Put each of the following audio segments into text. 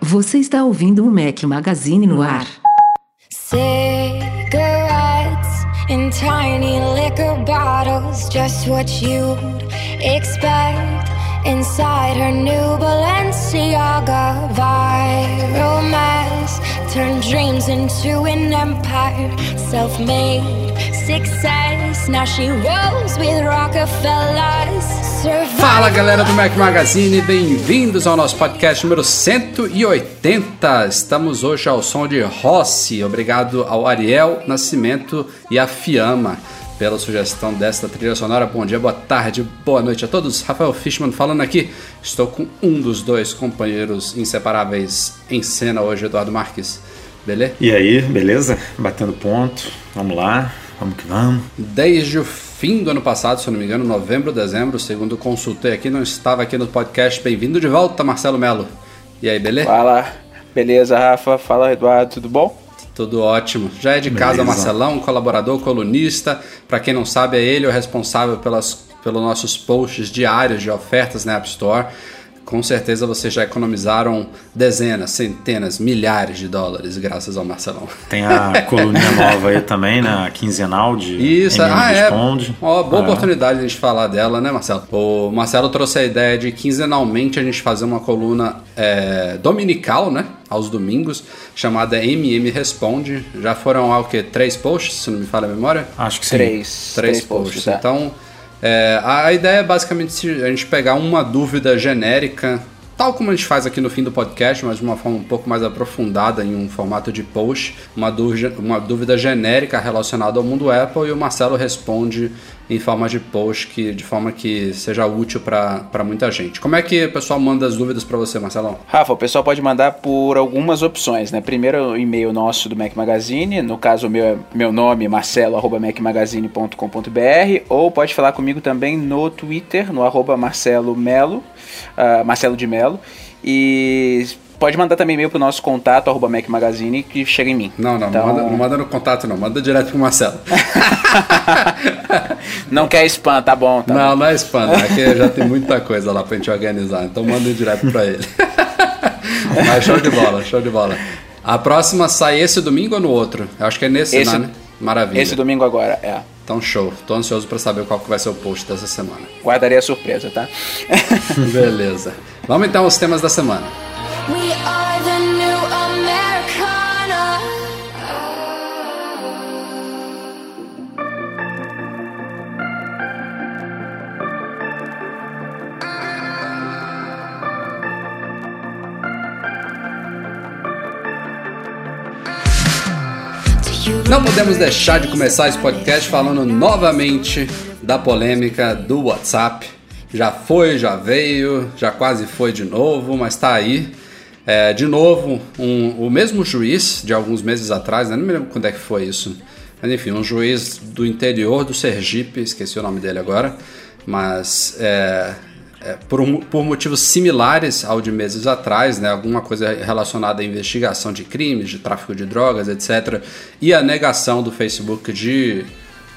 Você está ouvindo o Mac Magazine no ar. Cigarettes in tiny liquor bottles, just what you'd expect inside her new Balenciaga viral mess. Turn dreams into an empire, self made success. Now she rolls with Rockefellers. Fala galera do Mac Magazine, bem-vindos ao nosso podcast número 180. Estamos hoje ao som de Rossi. Obrigado ao Ariel Nascimento e à Fiamma pela sugestão desta trilha sonora. Bom dia, boa tarde, boa noite a todos. Rafael Fishman falando aqui. Estou com um dos dois companheiros inseparáveis em cena hoje, Eduardo Marques. Beleza? E aí, beleza? Batendo ponto. Vamos lá, vamos que vamos. Desde o fim do ano passado, se eu não me engano, novembro, dezembro, segundo consultei aqui, não estava aqui no podcast. Bem-vindo de volta, Marcelo Melo. E aí, beleza? Fala, beleza, Rafa? Fala, Eduardo, tudo bom? Tudo ótimo. Já é de casa, Beleza. Marcelão, colaborador, colunista. Para quem não sabe, é ele o responsável pelas, pelos nossos posts diários de ofertas na App Store. Com certeza vocês já economizaram dezenas, centenas, milhares de dólares graças ao Marcelão. Tem a coluninha nova aí também, na quinzenal de Isso, MM ah, é. Responde. Ó, boa É. oportunidade de a gente falar dela, né, Marcelo? O Marcelo trouxe a ideia de quinzenalmente a gente fazer uma coluna é, dominical, né? Aos domingos, chamada MM Responde. Já foram ao que? Três posts, se não me falha a memória? Acho que sim. Três. Três, posts, posts. é. Então, é, a, ideia é basicamente a gente pegar uma dúvida genérica, tal como a gente faz aqui no fim do podcast, mas de uma forma um pouco mais aprofundada em um formato de post, uma dúvida, uma dúvida genérica relacionada ao mundo Apple e o Marcelo responde em forma de post, que, de forma que seja útil para muita gente. Como é que o pessoal manda as dúvidas para você, Marcelão? Rafa, o pessoal pode mandar por algumas opções, né? Primeiro, o e-mail nosso do Mac Magazine, no caso, o meu, é meu nome, marcelo, arroba macmagazine.com.br, ou pode falar comigo também no Twitter, no arroba marcelo melo, ah, marcelo de melo, e pode mandar também e-mail pro nosso contato, arroba Mac Magazine, que chega em mim. Não, não, Então, não, manda, não manda no contato não, manda direto pro Marcelo. não quer spam, tá bom, tá não, não é spam, né? Aqui já tem muita coisa lá pra gente organizar, então manda direto pra ele. Mas show de bola, show de bola. A próxima sai esse domingo ou no outro? Eu acho que é nesse, Esse- né? Maravilha. Esse domingo agora, é. Então show. Tô ansioso pra saber qual que vai ser o post dessa semana. Guardarei a surpresa, tá? Beleza. Vamos então aos temas da semana. We are the new Americana. Do you Não podemos deixar de começar esse podcast falando novamente da polêmica do WhatsApp. Já foi, já veio, já quase foi de novo, mas tá aí. É, de novo, um- o mesmo juiz de alguns meses atrás, né? não me lembro quando é que foi isso. Mas enfim, um juiz do interior do Sergipe, esqueci o nome dele agora, mas é, é, por, por motivos similares ao de meses atrás, né, alguma coisa relacionada à investigação de crimes, de tráfico de drogas, etc., e a negação do Facebook de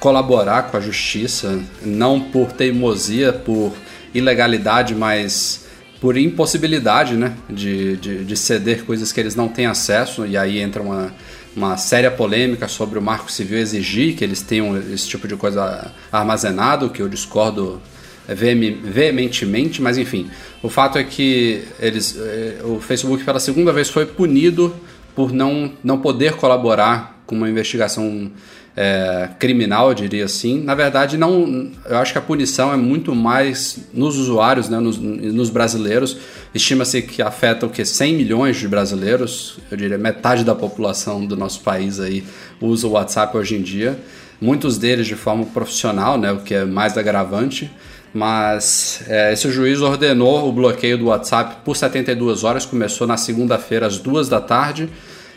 colaborar com a justiça, não por teimosia, por ilegalidade, mas por impossibilidade né, de, de, de ceder coisas que eles não têm acesso, e aí entra uma, uma séria polêmica sobre o Marco Civil exigir que eles tenham esse tipo de coisa armazenado, que eu discordo veeme- veementemente, mas enfim, o fato é que eles, eh, o Facebook pela segunda vez foi punido por não, não poder colaborar com uma investigação eh, criminal, eu diria assim. Na verdade, não, eu acho que a punição é muito mais nos usuários, né, nos, nos brasileiros. Estima-se que afeta o que 100 milhões de brasileiros, eu diria metade da população do nosso país aí usa o WhatsApp hoje em dia. Muitos deles de forma profissional, né, o que é mais agravante. Mas é, esse juiz ordenou o bloqueio do WhatsApp por 72 horas, começou na segunda-feira às duas da tarde.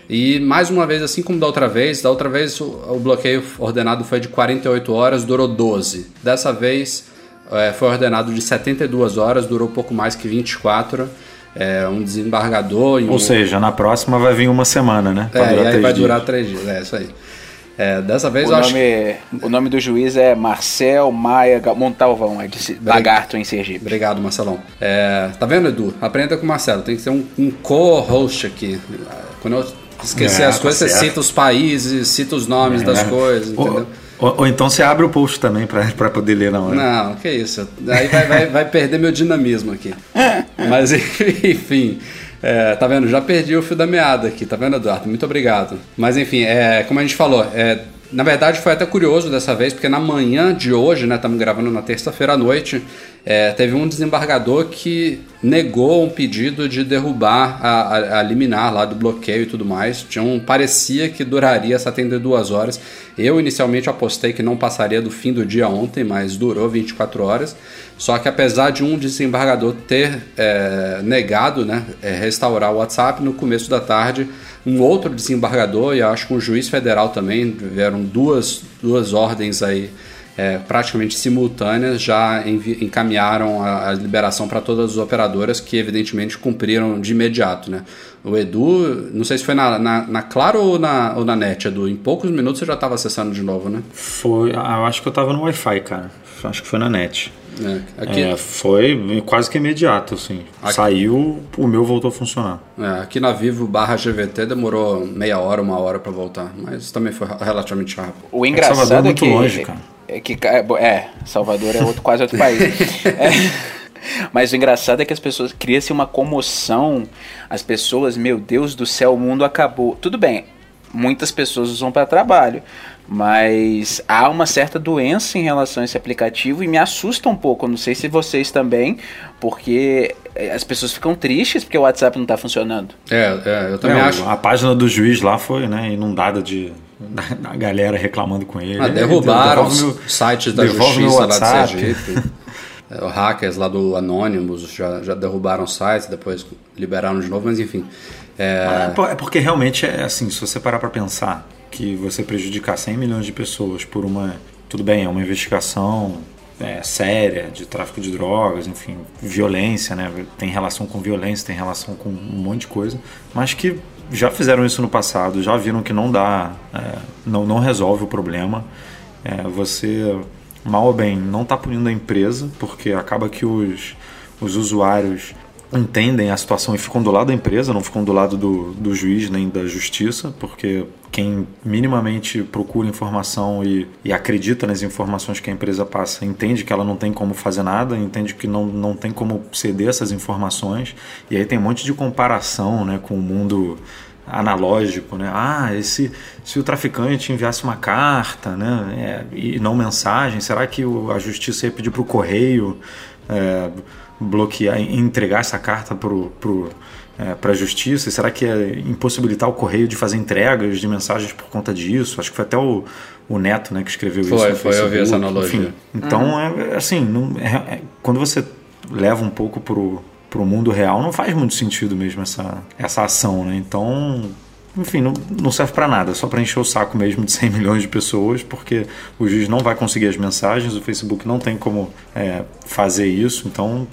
E mais uma vez, assim como da outra vez, da outra vez o, o bloqueio ordenado foi de 48 horas, durou 12. Dessa vez é, foi ordenado de 72 horas, durou pouco mais que 24. É, um desembargador. Ou um... seja, na próxima vai vir uma semana, né? Pra é, e aí vai dias. durar três dias. É isso aí. É, dessa vez o eu nome, acho. O nome do juiz é Marcel Maia Montalvão, é de Lagarto em Sergipe. Obrigado, Marcelão. É, tá vendo, Edu? Aprenda com o Marcelo. Tem que ter um, um co-host aqui. Quando eu esquecer é, as tá coisas, tá você cita os países, cita os nomes das é. coisas, entendeu? Ou, ou, então você abre o post também para poder ler na hora. Não, que isso. Aí vai, vai, vai perder meu dinamismo aqui. Mas enfim. É, tá vendo? Já perdi o fio da meada aqui, tá vendo, Eduardo? Muito obrigado. Mas enfim, é, como a gente falou, é, na verdade foi até curioso dessa vez, porque na manhã de hoje, né, estamos gravando na terça-feira à noite, é, teve um desembargador que negou um pedido de derrubar a, a, a, liminar lá do bloqueio e tudo mais. Tinha um, parecia que duraria 72 horas. Eu inicialmente apostei que não passaria do fim do dia ontem, mas durou 24 horas. Só que apesar de um desembargador ter é, negado né, é, restaurar o WhatsApp, no começo da tarde, um outro desembargador e acho que um juiz federal também, vieram duas, duas ordens aí é, praticamente simultâneas já encaminharam a, a liberação para todas as operadoras que evidentemente cumpriram de imediato, né? O Edu, não sei se foi na, na, na Claro ou na, ou na NET, Edu, em poucos minutos você já estava acessando de novo, né? Foi, ah, eu acho que eu estava no Wi-Fi, cara. Acho que foi na NET. É, aqui... É, foi quase que imediato, assim. Aqui... Saiu, o meu voltou a funcionar. É, aqui na Vivo barra GVT demorou meia hora, uma hora para voltar, mas também foi relativamente rápido. O engraçado é, Salvador é muito que, longe, cara. É, que, é, Salvador é outro, quase outro país. É. Mas o engraçado é que as pessoas cria-se uma comoção. As pessoas, meu Deus do céu, o mundo acabou. Tudo bem, muitas pessoas usam para trabalho, mas há uma certa doença em relação a esse aplicativo e me assusta um pouco. Não sei se vocês também, porque eh, as pessoas ficam tristes porque o WhatsApp não está funcionando. É, é, eu também é, acho. A página do juiz lá foi né, inundada de da, galera reclamando com ele. Ah, derrubaram os meu, sites da justiça lá de Sergipe. Os hackers lá do Anonymous já, já derrubaram sites, depois liberaram de novo, mas enfim. É... é porque realmente é assim, se você parar para pensar, que você prejudicar 100 milhões de pessoas por uma. Tudo bem, é uma investigação é, séria de tráfico de drogas, enfim, violência, né? Tem relação com violência, tem relação com um monte de coisa, mas que já fizeram isso no passado, já viram que não dá, é, não, não resolve o problema. É, você, mal ou bem, não está punindo a empresa, porque acaba que os, os usuários entendem a situação e ficam do lado da empresa, não ficam do lado do, do juiz nem da justiça, porque quem minimamente procura informação e, e, acredita nas informações que a empresa passa entende que ela não tem como fazer nada, entende que não, não tem como ceder essas informações, e aí tem um monte de comparação né, com o mundo analógico, né? Ah, esse, se o traficante enviasse uma carta, né, é, e não mensagem, será que o, a justiça ia pedir para o correio? É, bloquear, entregar essa carta para pro, é, a justiça? Será que é impossibilitar o correio de fazer entregas de mensagens por conta disso? Acho que foi até o, o Neto né, que escreveu foi, isso. Foi, foi, eu vi essa analogia. Enfim, então, uhum. é, assim, não, é, é, quando você leva um pouco pro para o mundo real não faz muito sentido mesmo essa, essa ação, né? Então enfim, não, não serve para nada, só para encher o saco mesmo de 100 milhões de pessoas, porque o juiz não vai conseguir as mensagens, o Facebook não tem como é, fazer isso, então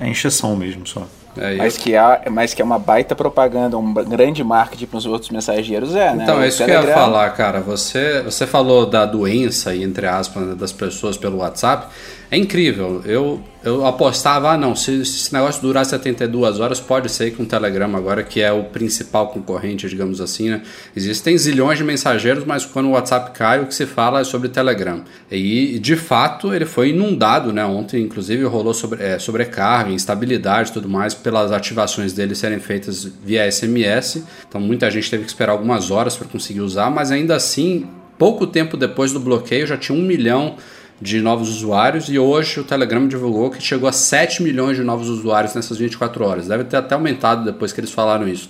é encheção mesmo só. É, mas, que há, mas que é uma baita propaganda, um grande marketing para os outros mensageiros, é, né? Então, é isso que eu ia falar, cara. Você, você falou da doença, entre aspas, das pessoas pelo WhatsApp. É incrível. Eu, eu apostava, ah, não, se, se esse negócio durar 72 horas, pode ser que um Telegram agora, que é o principal concorrente, digamos assim, né? Existem zilhões de mensageiros, mas quando o WhatsApp cai, o que se fala é sobre Telegram. E, de fato, ele foi inundado, né? Ontem, inclusive, rolou sobre, é, sobrecarga, instabilidade e tudo mais, pelas ativações dele serem feitas via SMS. Então, muita gente teve que esperar algumas horas para conseguir usar, mas ainda assim, pouco tempo depois do bloqueio, já tinha um milhão de novos usuários e hoje o Telegram divulgou que chegou a 7 milhões de novos usuários nessas 24 horas. Deve ter até aumentado depois que eles falaram isso.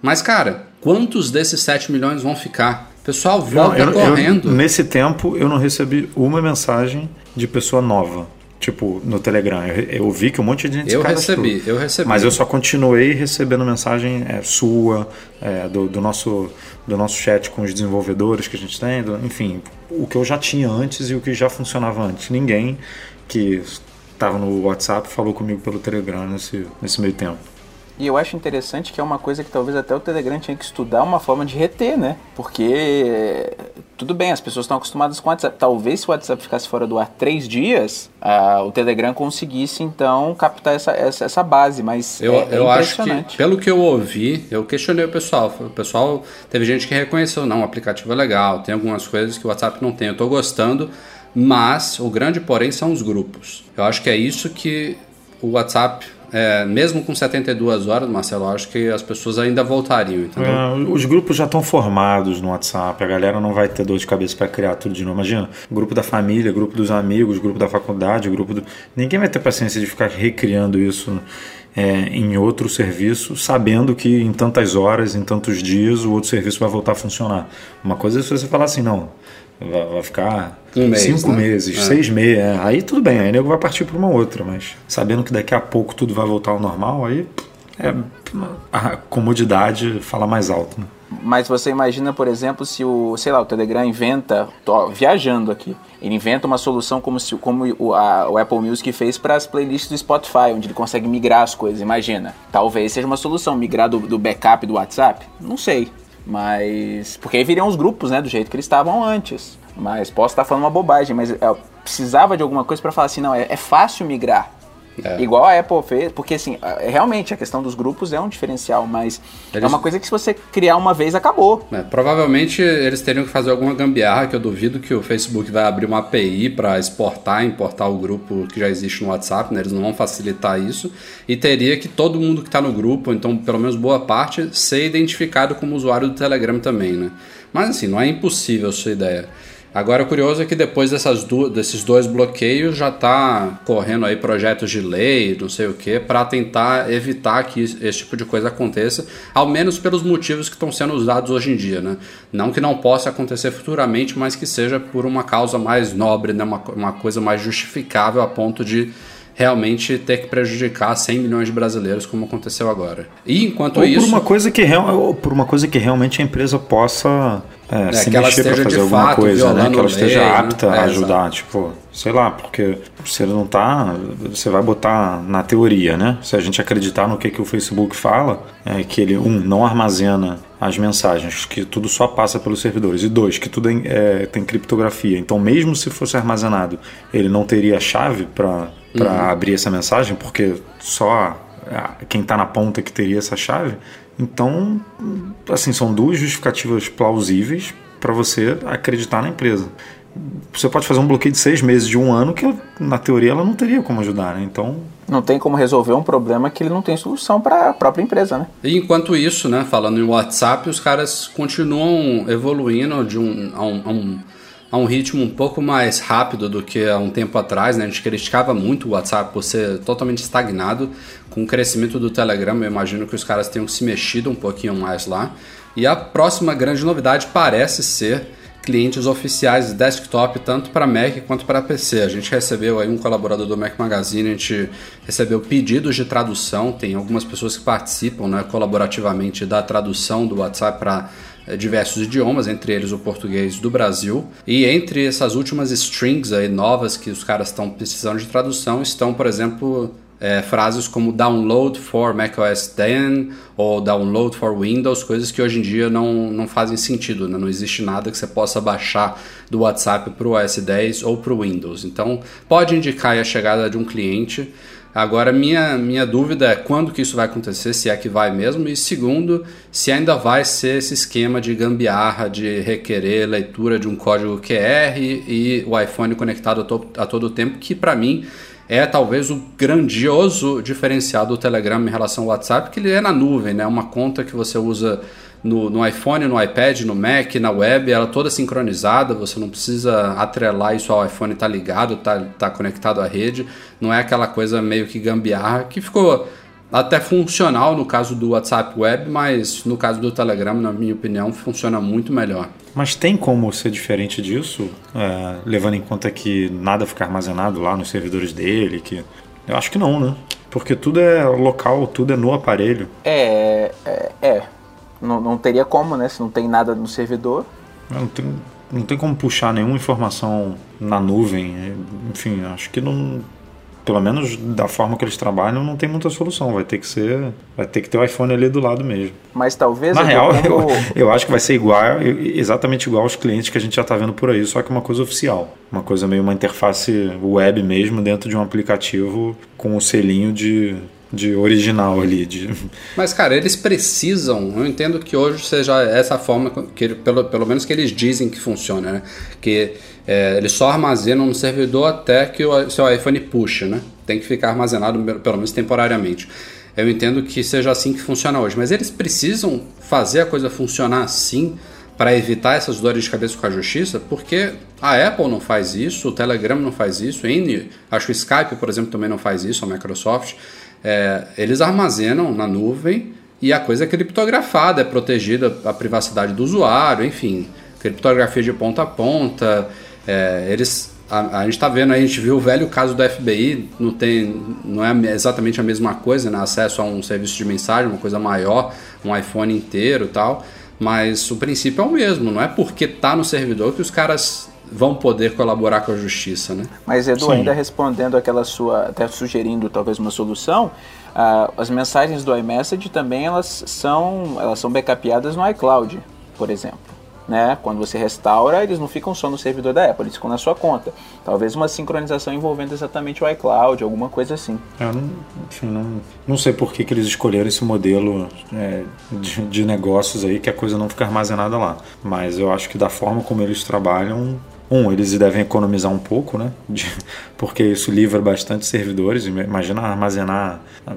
Mas, cara, quantos desses 7 milhões vão ficar? Pessoal, volta não, eu, correndo. Eu, nesse tempo, eu não recebi uma mensagem de pessoa nova. Tipo, no Telegram. Eu, eu vi que um monte de gente Eu recebi, eu recebi. Mas eu só continuei recebendo mensagem é, sua, é, do, do, nosso, do nosso chat com os desenvolvedores que a gente tem, do, enfim, o que eu já tinha antes e o que já funcionava antes. Ninguém que estava no WhatsApp falou comigo pelo Telegram nesse, nesse meio tempo. E eu acho interessante que é uma coisa que talvez até o Telegram tinha que estudar uma forma de reter, né? Porque tudo bem, as pessoas estão acostumadas com o WhatsApp. Talvez se o WhatsApp ficasse fora do ar três dias, ah, o Telegram conseguisse então captar essa, essa, essa base. Mas Eu, é, é eu acho que, pelo que eu ouvi, eu questionei o pessoal. O pessoal, teve gente que reconheceu, não, o aplicativo é legal, tem algumas coisas que o WhatsApp não tem. Eu tô gostando, mas o grande porém são os grupos. Eu acho que é isso que o WhatsApp, é, mesmo com 72 horas, Marcelo, acho que as pessoas ainda voltariam? É, os grupos já estão formados no WhatsApp, a galera não vai ter dor de cabeça para criar tudo de novo. Imagina, grupo da família, grupo dos amigos, grupo da faculdade, grupo do. Ninguém vai ter paciência de ficar recriando isso é, em outro serviço, sabendo que em tantas horas, em tantos dias, o outro serviço vai voltar a funcionar. Uma coisa é se você falar assim, não, vai, vai ficar Um mês, cinco né? meses, É. seis meses, é, aí tudo bem, aí o nego vai partir para uma outra, mas sabendo que daqui a pouco tudo vai voltar ao normal, aí é, a comodidade fala mais alto. Né? Mas você imagina, por exemplo, se o, sei lá, o Telegram inventa, tô viajando aqui, ele inventa uma solução como se como o, a- o Apple Music fez para as playlists do Spotify, onde ele consegue migrar as coisas. Imagina, talvez seja uma solução migrar do, do backup do WhatsApp, não sei, mas porque aí viriam os grupos, né, do jeito que eles estavam antes. Mas posso estar falando uma bobagem, mas eu precisava de alguma coisa para falar assim, não, é, é fácil migrar. É. Igual a Apple fez, porque assim, é- realmente a questão dos grupos é um diferencial, mas é Eles- uma coisa que se você criar uma vez, acabou. É, provavelmente eles teriam que fazer alguma gambiarra, que eu duvido que o Facebook vai abrir uma API para exportar, importar o grupo que já existe no WhatsApp, né? eles não vão facilitar isso. E teria que todo mundo que está no grupo, então pelo menos boa parte, ser identificado como usuário do Telegram também, né? Mas assim, não é impossível a sua ideia. Agora, o curioso é que depois dessas du- desses dois bloqueios já está correndo aí projetos de lei, não sei o que, para tentar evitar que esse tipo de coisa aconteça, ao menos pelos motivos que estão sendo usados hoje em dia, né? Não que não possa acontecer futuramente, mas que seja por uma causa mais nobre, né? uma, uma coisa mais justificável a ponto de realmente ter que prejudicar 100 milhões de brasileiros, como aconteceu agora. E enquanto Ou isso. por uma coisa que real- ou por uma coisa que realmente a empresa possa é, se que mexer para esteja fazer de alguma fato coisa, né? Que ela esteja né? apta É, a ajudar, tipo, sei lá, porque você não tá, você vai botar na teoria, né? Se a gente acreditar no que, que o Facebook fala, é que ele um não armazena as mensagens, que tudo só passa pelos servidores, e dois, que tudo é, é, tem criptografia. Então, mesmo se fosse armazenado, ele não teria chave para Uhum. abrir essa mensagem, porque só a- quem está na ponta que teria essa chave. Então, assim, são duas justificativas plausíveis para você acreditar na empresa. Você pode fazer um bloqueio de seis meses, de um ano, que na teoria ela não teria como ajudar, né? Então, Não tem como resolver um problema que ele não tem solução para a própria empresa, né? E enquanto isso, né, falando em WhatsApp, os caras continuam evoluindo de um, a, um, a, um, a um ritmo um pouco mais rápido do que há um tempo atrás. Né? A gente criticava muito o WhatsApp por ser totalmente estagnado. Com o crescimento do Telegram, eu imagino que os caras tenham se mexido um pouquinho mais lá. E a próxima grande novidade parece ser clientes oficiais de desktop, tanto para Mac quanto para PC. A gente recebeu aí um colaborador do Mac Magazine, a gente recebeu pedidos de tradução, tem algumas pessoas que participam né, colaborativamente da tradução do WhatsApp para eh, diversos idiomas, entre eles o português do Brasil. E entre essas últimas strings aí novas que os caras estão precisando de tradução estão, por exemplo, é, frases como download for macOS 10 ou download for Windows, coisas que hoje em dia não, não fazem sentido, né? não existe nada que você possa baixar do WhatsApp para o OS 10 ou para o Windows. Então pode indicar a chegada de um cliente. Agora minha, minha dúvida é quando que isso vai acontecer, se é que vai mesmo, e segundo, se ainda vai ser esse esquema de gambiarra, de requerer leitura de um código QR e o iPhone conectado a, to a todo tempo, que para mim é talvez o grandioso diferencial do Telegram em relação ao WhatsApp, que ele é na nuvem, né? Uma conta que você usa no, no iPhone, no iPad, no Mac, na web, ela toda sincronizada, você não precisa atrelar isso ao iPhone tá ligado, tá, tá conectado à rede, não é aquela coisa meio que gambiarra, que ficou até funcional no caso do WhatsApp Web, mas no caso do Telegram, na minha opinião, funciona muito melhor. Mas tem como ser diferente disso, é, levando em conta que nada fica armazenado lá nos servidores dele? Que eu acho que não, né? Porque tudo é local, tudo é no aparelho. É, é, é. Não, não teria como, né? Se não tem nada no servidor. Não tem, não tem como puxar nenhuma informação na nuvem. Enfim, acho que não. Pelo menos da forma que eles trabalham, não tem muita solução. Vai ter que ser. Vai ter que ter o iPhone ali do lado mesmo. Mas talvez. Na real, eu, eu acho que vai ser igual, exatamente igual aos clientes que a gente já está vendo por aí, só que uma coisa oficial. Uma coisa meio uma interface web mesmo dentro de um aplicativo com o selinho de, de original ali. De... Mas, cara, eles precisam. Eu entendo que hoje seja essa forma, que, pelo, pelo menos que eles dizem que funciona, né? Que é, eles só armazenam no servidor até que o seu iPhone puxa, né? Tem que ficar armazenado, pelo menos temporariamente. Eu entendo que seja assim que funciona hoje, mas eles precisam fazer a coisa funcionar assim para evitar essas dores de cabeça com a justiça, porque a Apple não faz isso, o Telegram não faz isso, N, acho que o Skype, por exemplo, também não faz isso, a Microsoft. É, eles armazenam na nuvem e a coisa é criptografada, é protegida a privacidade do usuário, enfim, criptografia de ponta a ponta. é, eles a, a gente está vendo a gente viu o velho caso do FBI, não, tem, não é exatamente a mesma coisa, né? acesso a um serviço de mensagem, uma coisa maior, um iPhone inteiro tal, mas o princípio é o mesmo, não é porque tá no servidor que os caras vão poder colaborar com a justiça, né? Mas Edu, Sim. ainda respondendo aquela sua, até sugerindo talvez uma solução, ah, as mensagens do iMessage também elas são, elas são backupeadas no iCloud, por exemplo. Né? Quando você restaura, eles não ficam só no servidor da Apple, eles ficam na sua conta. Talvez uma sincronização envolvendo exatamente o iCloud, alguma coisa assim. Eu não, enfim, não, não sei por que, que eles escolheram esse modelo é, de, de negócios aí, que a coisa não fica armazenada lá. Mas eu acho que da forma como eles trabalham, um, eles devem economizar um pouco, né? De- porque isso livra bastante servidores. Imagina armazenar ah,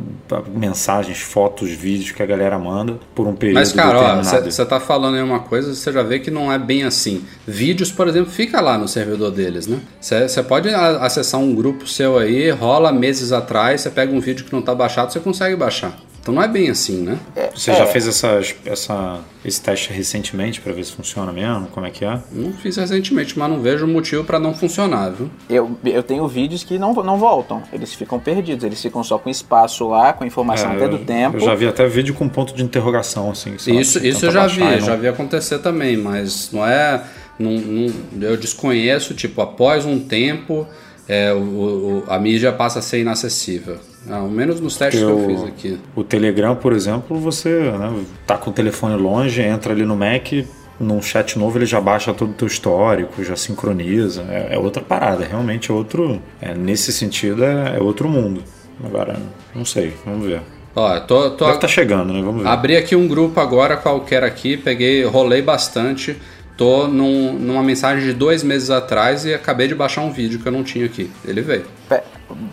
mensagens, fotos, vídeos que a galera manda por um período Mas, cara, você tá falando aí uma coisa, você já vê que não é bem assim. Vídeos, por exemplo, fica lá no servidor deles, né? Você pode acessar um grupo seu aí, rola meses atrás, você pega um vídeo que não tá baixado, você consegue baixar. Então não é bem assim, né? Você já fez essas, essa, esse teste recentemente para ver se funciona mesmo? Como é que é? Não fiz recentemente, mas não vejo motivo para não funcionar, viu? Eu, eu tenho vídeos que não, não voltam, eles ficam perdidos, eles ficam só com espaço lá, com informação É, até do tempo. Eu já vi até vídeo com ponto de interrogação, assim. lá, Isso, isso eu já vi, não- já vi acontecer também, mas não é. Não, não- eu desconheço, tipo, após um tempo, é, o, o- a mídia passa a ser inacessível. Ao menos nos testes que eu fiz aqui. O Telegram, por exemplo, você né, tá com o telefone longe, entra ali no Mac, num chat novo ele já baixa todo o teu histórico, já sincroniza. É, é outra parada, realmente é outro. é, nesse sentido é, é outro mundo. Agora, não sei, vamos ver. Ó, tô, tô Deve estar chegando, né? Vamos ver. abri aqui um grupo agora qualquer aqui, peguei, rolei bastante. Tô num- numa mensagem de dois meses atrás e acabei de baixar um vídeo que eu não tinha aqui. Ele veio. Pe-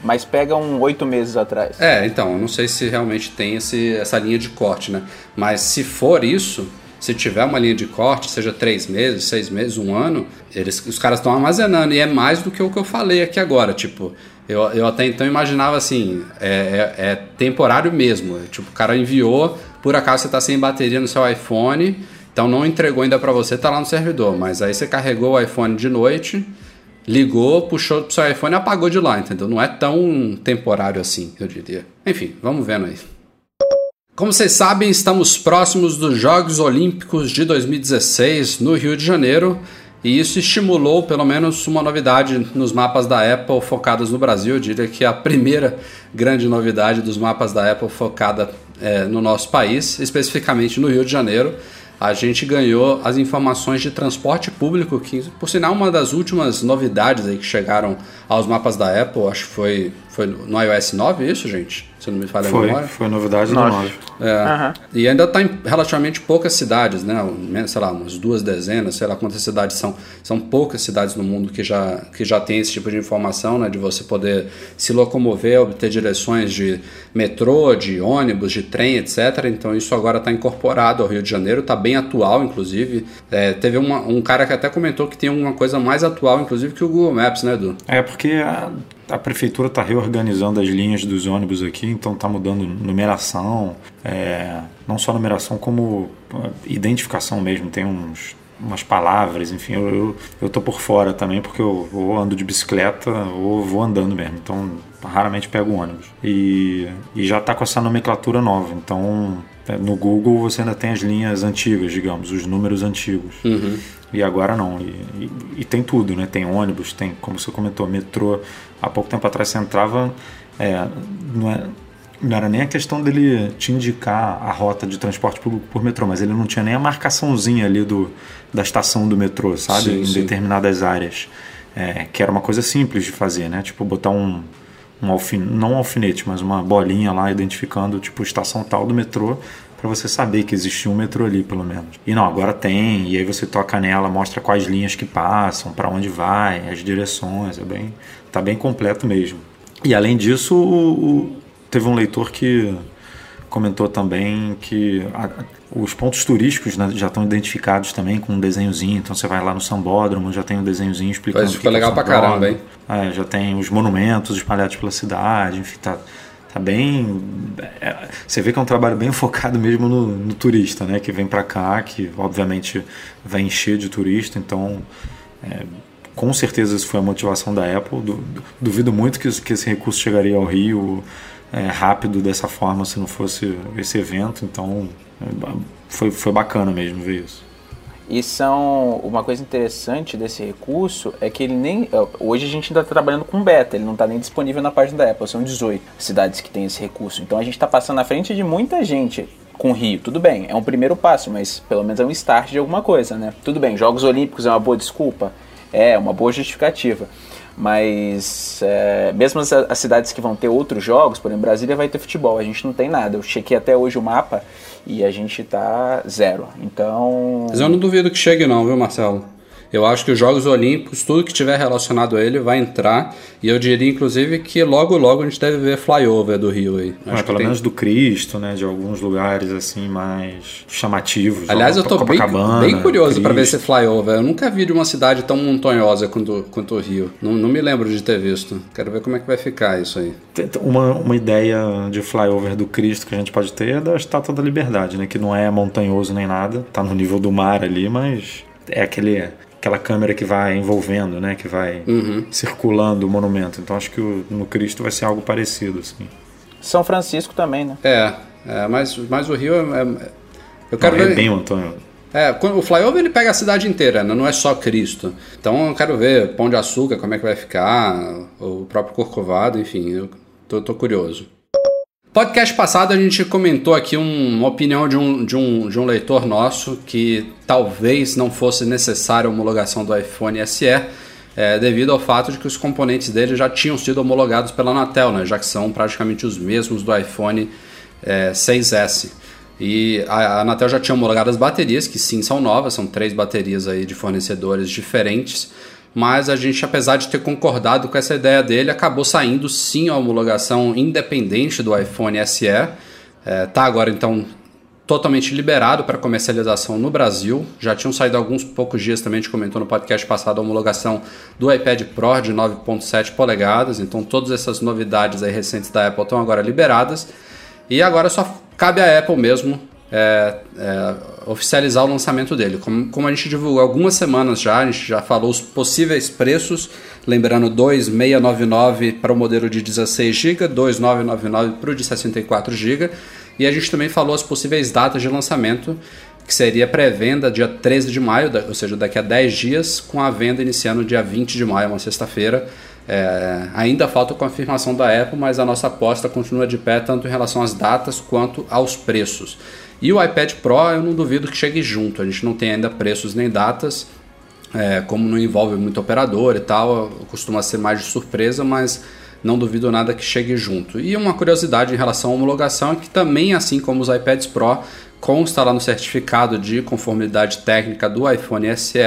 Mas pega um oito meses atrás. É, então, eu não sei se realmente tem esse, essa linha de corte, né? Mas se for isso, se tiver uma linha de corte, seja três meses, seis meses, um ano, eles, os caras estão armazenando. E é mais do que o que eu falei aqui agora. Tipo, eu, eu até então imaginava assim, é, é- é temporário mesmo. Tipo, o cara enviou, por acaso você está sem bateria no seu iPhone, então não entregou ainda para você, tá lá no servidor. Mas aí você carregou o iPhone de noite, ligou, puxou pro seu iPhone e apagou de lá, entendeu? Não é tão temporário assim, eu diria. Enfim, vamos vendo aí. Como vocês sabem, estamos próximos dos Jogos Olímpicos de 2016 no Rio de Janeiro e isso estimulou pelo menos uma novidade nos mapas da Apple focados no Brasil. Eu diria que é a primeira grande novidade dos mapas da Apple focada eh, no nosso país, especificamente no Rio de Janeiro. A gente ganhou as informações de transporte público, que por sinal uma das últimas novidades aí que chegaram aos mapas da Apple, acho que foi, foi no iOS 9 isso, gente? Se eu não me falha a Foi, memória. foi novidade Nove. 9. É. Aham. E ainda está em relativamente poucas cidades, né? Sei lá, umas duas dezenas, sei lá quantas cidades são. São poucas cidades no mundo que já, que já tem esse tipo de informação, né? De você poder se locomover, obter direções de metrô, de ônibus, de trem, etc. Então isso agora está incorporado ao Rio de Janeiro, está bem atual, inclusive. É, teve uma- um cara que até comentou que tem uma coisa mais atual, inclusive, que o Google Maps, né, Edu? É, porque a, a prefeitura está reorganizando as linhas dos ônibus aqui, então está mudando numeração, é, não só numeração, como pô, identificação mesmo. Tem uns, umas palavras, enfim, eu, eu, eu tô por fora também, porque eu ou ando de bicicleta ou vou andando mesmo, então raramente pego ônibus. E, e já está com essa nomenclatura nova, então É, No Google você ainda tem as linhas antigas, digamos, os números antigos. E agora não. E, e- e tem tudo, né? Tem ônibus, tem, como você comentou, metrô. Há pouco tempo atrás você entrava, é, não, é- não era nem a questão dele te indicar a rota de transporte público por metrô, mas ele não tinha nem a marcaçãozinha ali do, da estação do metrô, sabe? Sim, em sim. determinadas áreas. É, que era uma coisa simples de fazer, né? Tipo, botar um, um alfinete, não um alfinete, mas uma bolinha lá identificando, tipo, estação tal do metrô, para você saber que existia um metrô ali, pelo menos. E não, agora tem, e aí você toca nela, mostra quais linhas que passam, para onde vai, as direções, é bem, tá bem completo mesmo. E além disso, o- o- teve um leitor que comentou também que a- os pontos turísticos né, já estão identificados também com um desenhozinho. Então você vai lá no Sambódromo, já tem um desenhozinho explicando. Que ficou é legal pra Sambódromo. caramba, hein? É, já tem os monumentos espalhados pela cidade, enfim, tá, tá bem. é, você vê que é um trabalho bem focado mesmo no, no turista, né? Que vem para cá, que obviamente vai encher de turista, então. é, com certeza isso foi a motivação da Apple. Du- du- Duvido muito que, que esse recurso chegaria ao Rio é, rápido dessa forma se não fosse esse evento. Então é, foi, foi bacana mesmo ver isso. E são uma coisa interessante desse recurso é que ele nem hoje a gente ainda está trabalhando com beta, ele não está nem disponível na página da Apple. São 18 cidades que têm esse recurso. Então a gente está passando na frente de muita gente com o Rio. Tudo bem, é um primeiro passo, mas pelo menos é um start de alguma coisa, né? Tudo bem, Jogos Olímpicos é uma boa desculpa, é uma boa justificativa. Mas é, mesmo as, as cidades que vão ter outros jogos, por exemplo, Brasília vai ter futebol, a gente não tem nada. Eu chequei até hoje o mapa e a gente tá zero. Então. Mas eu não duvido que chegue não, viu, Marcelo? Eu acho que os Jogos Olímpicos, tudo que tiver relacionado a ele vai entrar. E eu diria, inclusive, que logo, logo a gente deve ver flyover do Rio aí. Mas Acho que pelo tem- menos do Cristo, né? De alguns lugares assim mais chamativos. Aliás, eu tô bem, bem curioso pra ver esse flyover. Eu nunca vi de uma cidade tão montanhosa quanto, quanto o Rio. Não, não me lembro de ter visto. Quero ver como é que vai ficar isso aí. Uma, uma ideia de flyover do Cristo que a gente pode ter é da Estátua da Liberdade, né? Que não é montanhoso nem nada, tá no nível do mar ali, mas é aquele, aquela câmera que vai envolvendo, né? Que vai Uhum. circulando o monumento. Então acho que o- no Cristo vai ser algo parecido, assim. São Francisco também, né? É, é mas, mas o Rio é. é- eu quero Não, ver. é bem montanhoso. É, quando- o flyover ele pega a cidade inteira, né? não é só Cristo. Então eu quero ver Pão de Açúcar, como é que vai ficar, o próprio Corcovado, enfim, eu tô, tô curioso. Podcast passado a gente comentou aqui um- uma opinião de um, de, um, de um leitor nosso que talvez não fosse necessária a homologação do iPhone SE, é, devido ao fato de que os componentes dele já tinham sido homologados pela Anatel, né? já que são praticamente os mesmos do iPhone é, 6S. E a Anatel já tinha homologado as baterias, que sim são novas, são três baterias aí de fornecedores diferentes. Mas a gente, apesar de ter concordado com essa ideia dele, acabou saindo sim a homologação independente do iPhone SE. É, tá agora então totalmente liberado para comercialização no Brasil. Já tinham saído alguns poucos dias também, a gente comentou no podcast passado a homologação do iPad Pro de 9.7 polegadas. Então todas essas novidades aí recentes da Apple estão agora liberadas. E agora só cabe à Apple mesmo é, é, oficializar o lançamento dele. Como, como a gente divulgou algumas semanas já, a gente já falou os possíveis preços, lembrando 2.699 para o modelo de 16 GB, 2.999 para o de 64 GB, e a gente também falou as possíveis datas de lançamento, que seria pré-venda dia 13 de maio, ou seja, daqui a 10 dias, com a venda iniciando dia 20 de maio, uma sexta-feira. É, ainda falta confirmação da Apple, mas a nossa aposta continua de pé tanto em relação às datas quanto aos preços. E o iPad Pro eu não duvido que chegue junto, a gente não tem ainda preços nem datas, é, como não envolve muito operador e tal, costuma ser mais de surpresa, mas não duvido nada que chegue junto. E uma curiosidade em relação à homologação é que também, assim como os iPads Pro, consta lá no certificado de conformidade técnica do iPhone SE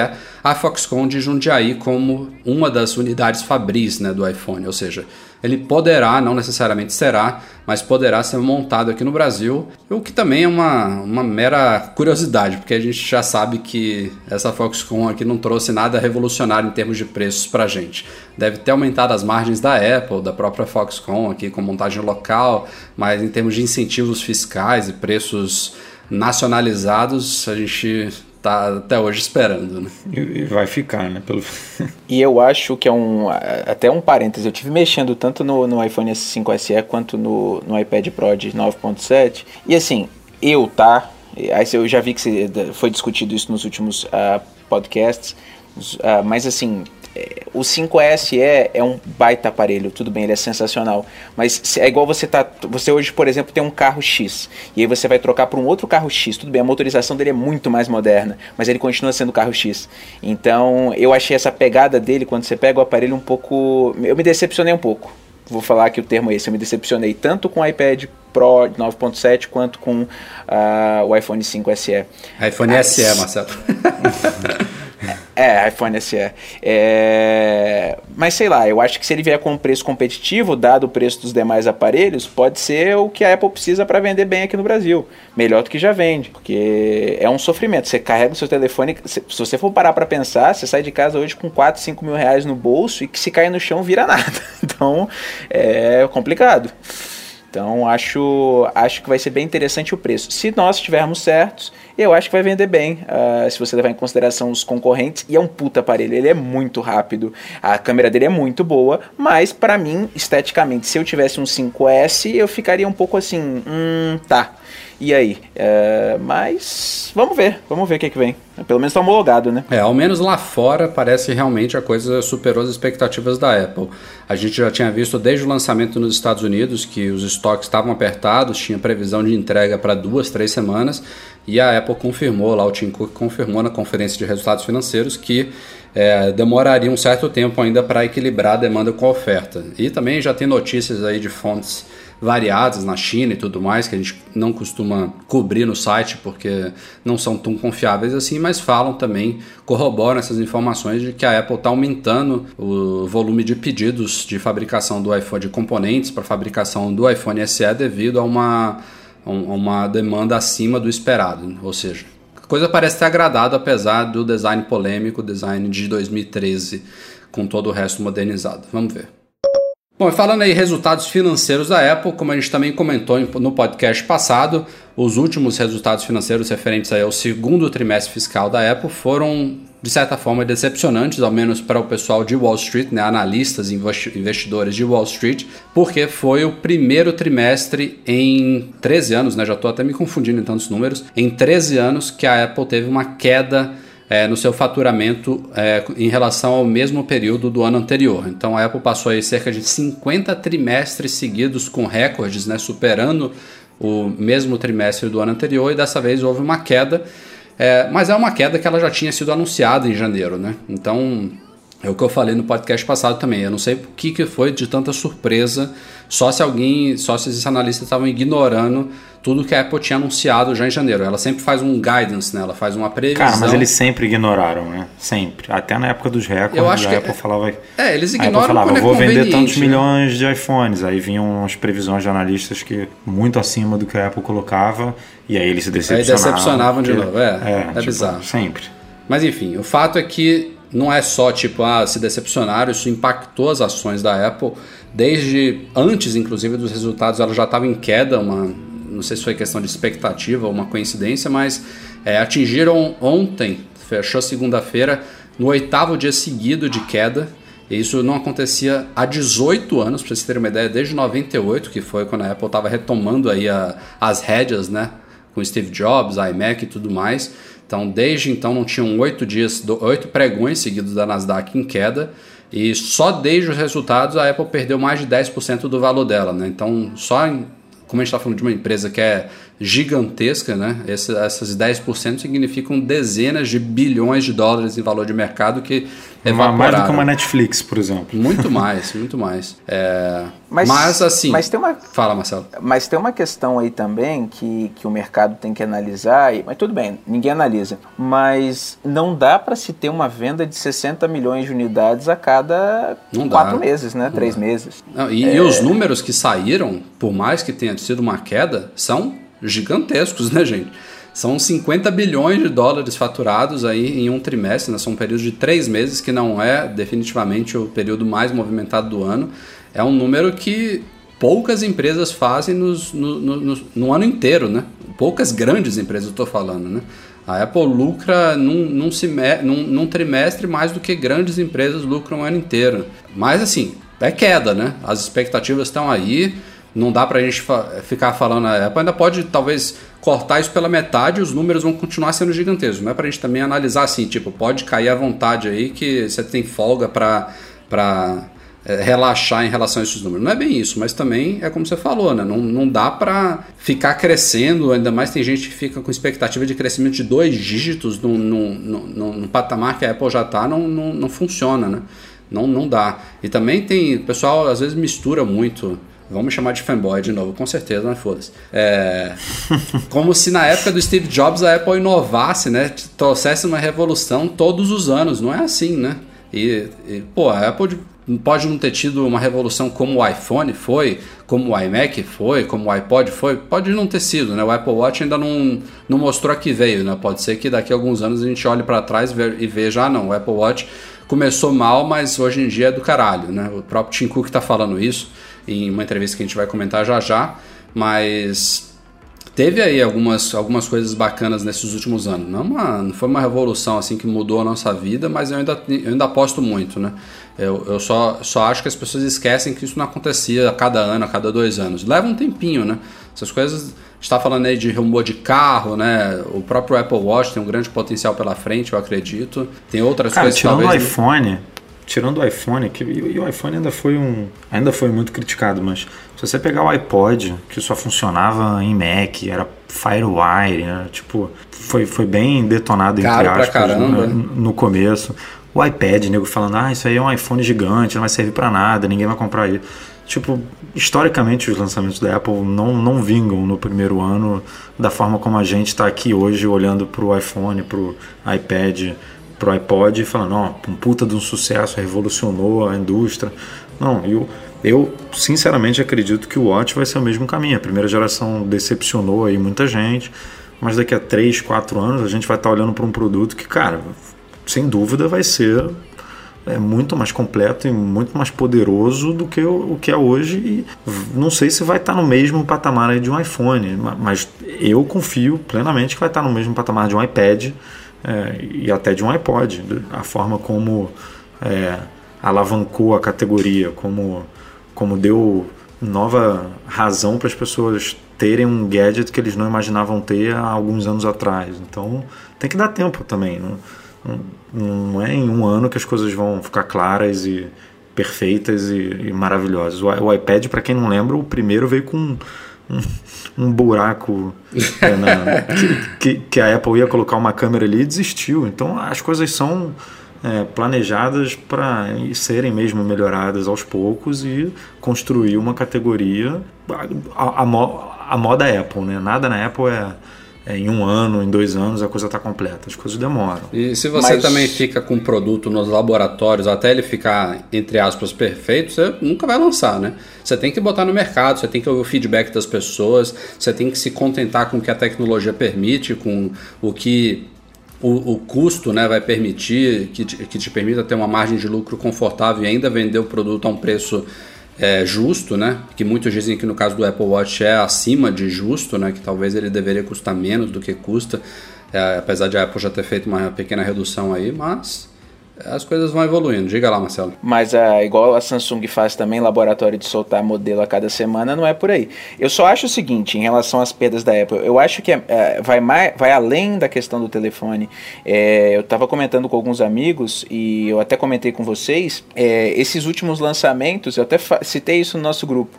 a Foxconn de Jundiaí como uma das unidades fabris né, do iPhone, ou seja, ele poderá, não necessariamente será, mas poderá ser montado aqui no Brasil, o que também é uma, uma mera curiosidade, porque a gente já sabe que essa Foxconn aqui não trouxe nada revolucionário em termos de preços para a gente. Deve ter aumentado as margens da Apple, da própria Foxconn aqui com montagem local, mas em termos de incentivos fiscais e preços nacionalizados, a gente tá até hoje esperando, né? E, e vai ficar, né? Pelo... E eu acho que é um. Até um parêntese, eu tive mexendo tanto no, no iPhone S5 SE quanto no, no iPad Pro de 9.7. E assim, eu, tá? Aí eu já vi que foi discutido isso nos últimos ah, podcasts, ah, mas assim, o 5S é, é um baita aparelho, tudo bem, ele é sensacional, mas é igual você tá, você hoje, por exemplo, tem um carro X, e aí você vai trocar para um outro carro X, tudo bem, a motorização dele é muito mais moderna, mas ele continua sendo carro X. Então, eu achei essa pegada dele quando você pega o aparelho um pouco, eu me decepcionei um pouco. Vou falar que o termo é esse, eu me decepcionei tanto com o iPad Pro 9.7 quanto com ah, o iPhone 5 SE. iPhone Ah, SE, Marcelo. É, iPhone SE. É... Mas sei lá, eu acho que se ele vier com um preço competitivo, dado o preço dos demais aparelhos, pode ser o que a Apple precisa para vender bem aqui no Brasil. Melhor do que já vende, porque é um sofrimento. Você carrega o seu telefone, se você for parar para pensar, você sai de casa hoje com 4, 5 mil reais no bolso e que se cair no chão vira nada. Então é complicado. Então acho, acho que vai ser bem interessante o preço. Se nós estivermos certos, eu acho que vai vender bem. ah, se você levar em consideração os concorrentes. E é um puta aparelho, ele é muito rápido. A câmera dele é muito boa. Mas para mim, esteticamente, se eu tivesse um 5S, eu ficaria um pouco assim, hum, tá. E aí? É, mas vamos ver, vamos ver o que, que vem. Pelo menos tá homologado, né? É, ao menos lá fora parece realmente a coisa superou as expectativas da Apple. A gente já tinha visto desde o lançamento nos Estados Unidos que os estoques estavam apertados, tinha previsão de entrega para duas, três semanas, e a Apple confirmou, lá o Tim Cook confirmou na conferência de resultados financeiros que é, demoraria um certo tempo ainda para equilibrar a demanda com a oferta. E também já tem notícias aí de fontes variadas na China e tudo mais, que a gente não costuma cobrir no site porque não são tão confiáveis assim, mas falam também, corroboram essas informações de que a Apple está aumentando o volume de pedidos de fabricação do iPhone, de componentes para fabricação do iPhone SE devido a uma, a uma demanda acima do esperado, ou seja, a coisa parece ter agradado apesar do design polêmico, design de 2013, com todo o resto modernizado. Vamos ver. Bom, e falando aí resultados financeiros da Apple, como a gente também comentou no podcast passado, os últimos resultados financeiros referentes ao segundo trimestre fiscal da Apple foram, de certa forma, decepcionantes, ao menos para o pessoal de Wall Street, né, analistas e investidores de Wall Street, porque foi o primeiro trimestre em 13 anos, né, já estou até me confundindo em tantos números, em 13 anos que a Apple teve uma queda é, no seu faturamento é, em relação ao mesmo período do ano anterior. Então a Apple passou aí cerca de 50 trimestres seguidos com recordes, né, superando o mesmo trimestre do ano anterior, e dessa vez houve uma queda, é, mas é uma queda que ela já tinha sido anunciada em janeiro. Né? Então é o que eu falei no podcast passado também. Eu não sei o que, que foi de tanta surpresa, só se alguém, só se esses analistas estavam ignorando tudo que a Apple tinha anunciado já em janeiro. Ela sempre faz um guidance, né? Ela faz uma previsão. Cara, mas eles sempre ignoraram, né? Sempre. Até na época dos recordes, Eu acho a que Apple é- falava. É, eles a Apple ignoram falava, quando é vou vender tantos né? milhões de iPhones. Aí vinham umas previsões de analistas que muito acima do que a Apple colocava. E aí eles se decepcionavam. decepcionavam de porque- novo, é. É tipo, bizarro. Sempre. Mas enfim, o fato é que não é só tipo, ah, se decepcionaram, isso impactou as ações da Apple. Desde antes, inclusive, dos resultados, ela já estava em queda, uma, não sei se foi questão de expectativa ou uma coincidência, mas é, atingiram ontem, fechou segunda-feira, no oitavo dia seguido de queda. E isso não acontecia há 18 anos, para vocês terem uma ideia, desde 98, que foi quando a Apple estava retomando aí a- as rédeas, né? Com Steve Jobs, iMac e tudo mais. Então, desde então, não tinham oito dias, oito pregões seguidos da Nasdaq em queda. E só desde os resultados a Apple perdeu mais de 10% do valor dela. Né? Então, só em, como a gente está falando de uma empresa que é gigantesca, né? Essas 10% significam dezenas de bilhões de dólares em valor de mercado que Uma- mais do que uma Netflix, por exemplo. Muito mais, muito mais. É, mas, Mas- assim. mas tem uma- Fala, Marcelo. Mas tem uma questão aí também que, que o mercado tem que analisar, e- mas tudo bem, ninguém analisa. Mas não dá para se ter uma venda de 60 milhões de unidades a cada Não dá. quatro meses, né? Três meses. Não, e, e os números que saíram, por mais que tenha sido uma queda, são gigantescos, né, gente? São 50 bilhões de dólares faturados aí em um trimestre, né? São um período de três meses, que não é definitivamente o período mais movimentado do ano. É um número que poucas empresas fazem nos- no, no- no- no ano inteiro, né? Poucas grandes empresas eu estou falando, né? A Apple lucra num, num, num- num trimestre mais do que grandes empresas lucram o ano inteiro. Mas assim, é queda, né? As expectativas estão aí. Não dá pra gente fa ficar falando, a Apple ainda pode talvez cortar isso pela metade, os números vão continuar sendo gigantescos. Não é pra gente também analisar assim, tipo, pode cair à vontade aí que você tem folga pra é, relaxar em relação a esses números. Não é bem isso, mas também é como você falou, né? Não, não dá para ficar crescendo, ainda mais tem gente que fica com expectativa de crescimento de dois dígitos no, no, no, no patamar que a Apple já está, não, não, não funciona, né? Não, não dá. E também tem, o pessoal às vezes mistura muito Vamos chamar de fanboy de novo, com certeza, mas foda-se. É, como se na época do Steve Jobs a Apple inovasse, né? Trouxesse uma revolução todos os anos. Não é assim, né? E, e pô, a Apple pode não ter tido uma revolução como o iPhone foi, como o iMac foi, como o iPod foi, pode não ter sido, né? O Apple Watch ainda não, não mostrou a que veio, né? Pode ser que daqui a alguns anos a gente olhe para trás e veja, ah, não, o Apple Watch começou mal, mas hoje em dia é do caralho, né? O próprio Tim Cook está falando isso em uma entrevista que a gente vai comentar já já, mas teve aí algumas, algumas coisas bacanas nesses últimos anos. Não, uma, não foi uma revolução assim que mudou a nossa vida, mas eu ainda, eu ainda aposto muito, né? Eu, eu só, só acho que as pessoas esquecem que isso não acontecia a cada ano, a cada dois anos. Leva um tempinho, né? Essas coisas. está falando aí de rumor de carro, né? O próprio Apple Watch tem um grande potencial pela frente, eu acredito. Tem outras Cara, coisas tirando talvez. o iPhone, tirando o iPhone, que, e o iPhone ainda foi um. ainda foi muito criticado, mas se você pegar o iPod, que só funcionava em Mac, era Firewire, né? Tipo, foi, foi bem detonado Caro entre aspas no, no começo. O iPad, nego falando, ah, isso aí é um iPhone gigante, não vai servir para nada, ninguém vai comprar ele. Tipo, historicamente os lançamentos da Apple não, não vingam no primeiro ano da forma como a gente está aqui hoje olhando para o iPhone, para o iPad, para o iPod falando, ó, um puta de um sucesso, revolucionou a indústria. Não, eu, eu sinceramente acredito que o Watch vai ser o mesmo caminho. A primeira geração decepcionou aí muita gente, mas daqui a 3, 4 anos a gente vai estar olhando para um produto que, cara, sem dúvida vai ser é muito mais completo e muito mais poderoso do que o, que é hoje e não sei se vai estar no mesmo patamar de um iPhone, ma- mas eu confio plenamente que vai estar no mesmo patamar de um iPad é, e até de um iPod. A forma como é, alavancou a categoria, como, como deu nova razão para as pessoas terem um gadget que eles não imaginavam ter há alguns anos atrás. Então tem que dar tempo também. Não, não, é em um ano que as coisas vão ficar claras e perfeitas e, e maravilhosas. O, o iPad, para quem não lembra, o primeiro veio com um, buraco é, na- que, que, a Apple ia colocar uma câmera ali e desistiu. Então as coisas são é, planejadas para serem mesmo melhoradas aos poucos e construir uma categoria a, a, a moda Apple, né? Nada na Apple é, é em um ano, em dois anos a coisa está completa. As coisas demoram. E se você Mas- também fica com o produto nos laboratórios até ele ficar, entre aspas, perfeito, você nunca vai lançar, né? Você tem que botar no mercado, você tem que ouvir o feedback das pessoas, você tem que se contentar com o que a tecnologia permite, com o que o, o custo né, vai permitir, que te, que te permita ter uma margem de lucro confortável e ainda vender o produto a um preço é, justo, né? Que muitos dizem que no caso do Apple Watch é acima de justo, né? Que talvez ele deveria custar menos do que custa, é, apesar de a Apple já ter feito uma pequena redução aí, mas as coisas vão evoluindo. Diga lá, Marcelo. Mas ah, igual a Samsung faz também, laboratório de soltar modelo a cada semana, não é por aí. Eu só acho o seguinte, em relação às perdas da Apple, eu acho que é, é, vai, mais, vai além da questão do telefone. É, eu estava comentando com alguns amigos, e eu até comentei com vocês, é, esses últimos lançamentos, eu até citei isso no nosso grupo,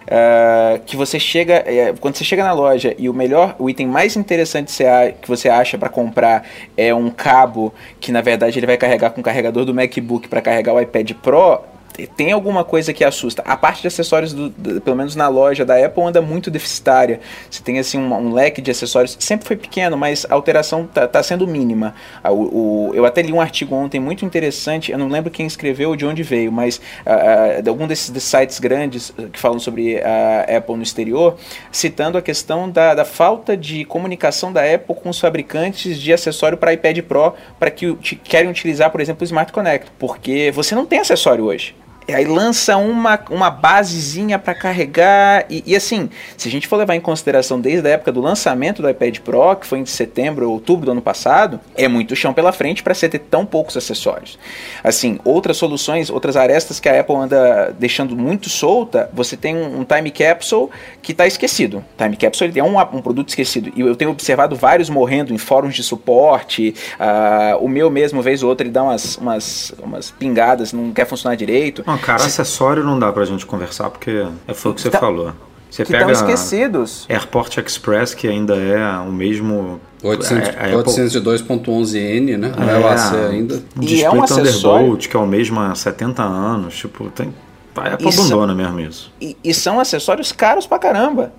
que você chega, quando você chega na loja e o melhor, o item mais interessante que você acha para comprar é um cabo que na verdade ele vai carregar com o carregador do MacBook para carregar o iPad Pro, tem alguma coisa que assusta. A parte de acessórios, do, do- pelo menos na loja da Apple, anda muito deficitária. Você tem assim um, um leque de acessórios, sempre foi pequeno, mas a alteração tá, tá sendo mínima. Ah, O, o- eu até li um artigo ontem muito interessante, eu não lembro quem escreveu ou de onde veio, mas ah, de algum desses, sites grandes que falam sobre a Apple no exterior, citando a questão da, da falta de comunicação da Apple com os fabricantes de acessório para iPad Pro, para que te- querem utilizar, por exemplo, o Smart Connect, porque você não tem acessório hoje E aí lança uma, uma basezinha para carregar. E, e, assim, se a gente for levar em consideração desde a época do lançamento do iPad Pro, que foi em setembro ou outubro do ano passado, é muito chão pela frente para você ter tão poucos acessórios. Assim, outras soluções, outras arestas que a Apple anda deixando muito solta, você tem um, um Time Capsule que está esquecido. Time Capsule é um, um produto esquecido. E eu tenho observado vários morrendo em fóruns de suporte. Uh, o meu mesmo, vez ou outra, ele dá umas, umas, umas pingadas, não quer funcionar direito. Não, cara, Cê... acessório não dá pra gente conversar, porque é foi o que você tá... falou. Você que pega esquecidos. Airport Express, que ainda é o mesmo 802.11n, né? Não é, é o AC ainda. Display é um Thunderbolt, que é o mesmo há 70 anos. Tipo, tem. A Apple abandona mesmo isso. E, e, são acessórios caros pra caramba.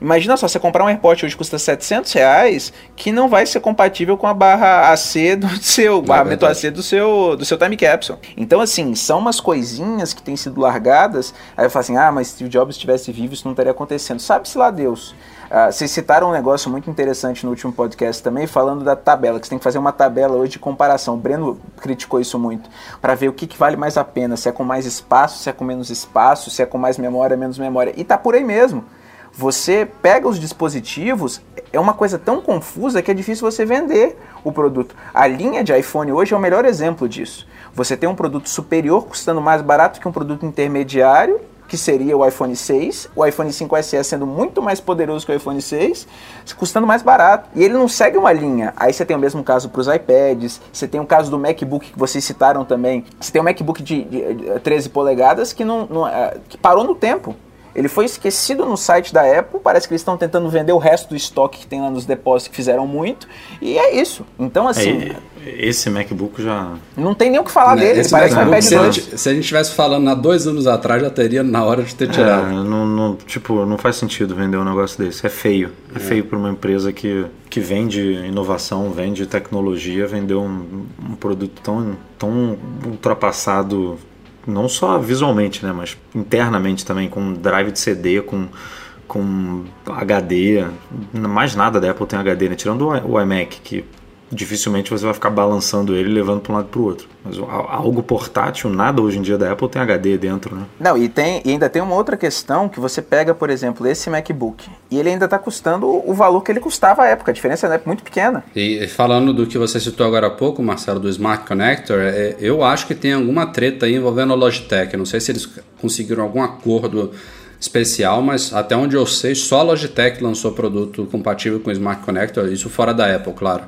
Imagina só, você comprar um AirPod hoje custa 700 reais, que não vai ser compatível com a barra AC do seu, barra é Metal AC do seu, do seu Time Capsule. Então, assim, são umas coisinhas que têm sido largadas. Aí eu falo assim, ah, mas se o Jobs estivesse vivo, isso não estaria acontecendo. Sabe-se lá Deus. Uh, vocês citaram um negócio muito interessante no último podcast também, falando da tabela, que você tem que fazer uma tabela hoje de comparação. O Breno criticou isso muito, para ver o que, que, vale mais a pena, se é com mais espaço, se é com menos espaço, se é com mais memória, menos memória. E tá por aí mesmo. Você pega os dispositivos, é uma coisa tão confusa que é difícil você vender o produto. A linha de iPhone hoje é o melhor exemplo disso. Você tem um produto superior custando mais barato que um produto intermediário, que seria o iPhone 6, o iPhone 5SE sendo muito mais poderoso que o iPhone 6, custando mais barato. E ele não segue uma linha. Aí você tem o mesmo caso para os iPads, você tem o caso do MacBook que vocês citaram também. Você tem um MacBook de, de, de 13 polegadas que, não, não, é, que parou no tempo. Ele foi esquecido no site da Apple, parece que eles estão tentando vender o resto do estoque que tem lá nos depósitos que fizeram muito, e é isso. Então, assim. É, esse MacBook já. Não tem nem o que falar né? dele, esse parece MacBook, um iPad 2. Se a gente estivesse falando há dois anos atrás, já teria na hora de ter tirado. É, não, não, tipo, não faz sentido vender um negócio desse. É feio. É, é. feio para uma empresa que, que vende inovação, vende tecnologia, vender um, um produto tão, tão ultrapassado não só visualmente, né, mas internamente também, com drive de CD, com, com HD, mais nada da Apple tem HD, né? tirando o iMac, que dificilmente você vai ficar balançando ele levando para um lado para o outro. Mas algo portátil, nada hoje em dia da Apple tem HD dentro, né? Não, e, tem, e ainda tem uma outra questão que você pega, por exemplo, esse MacBook e ele ainda está custando o valor que ele custava à época. A diferença é muito pequena. E falando do que você citou agora há pouco, Marcelo, do Smart Connector, é, eu acho que tem alguma treta aí envolvendo a Logitech. não sei se eles conseguiram algum acordo especial, mas até onde eu sei, só a Logitech lançou produto compatível com o Smart Connector, isso fora da Apple, claro.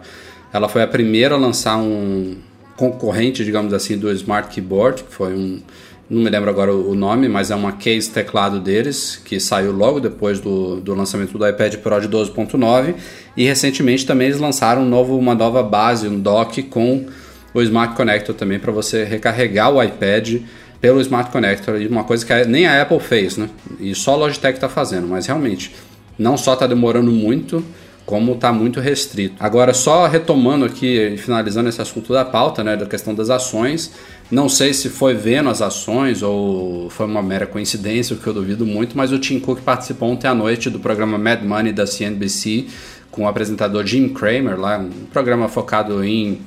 Ela foi a primeira a lançar um concorrente, digamos assim, do Smart Keyboard, que foi um. Não me lembro agora o nome, mas é uma case teclado deles, que saiu logo depois do, do lançamento do iPad Pro de 12.9. E recentemente também eles lançaram um novo, uma nova base, um dock com o Smart Connector também, para você recarregar o iPad pelo Smart Connector. Uma coisa que nem a Apple fez, né? E só a Logitech está fazendo, mas realmente não só está demorando muito, como está muito restrito. Agora, só retomando aqui finalizando esse assunto da pauta, né, da questão das ações, não sei se foi vendo as ações ou foi uma mera coincidência, o que eu duvido muito, mas o Tim Cook participou ontem à noite do programa Mad Money da CNBC com o apresentador Jim Cramer, lá, um programa focado em,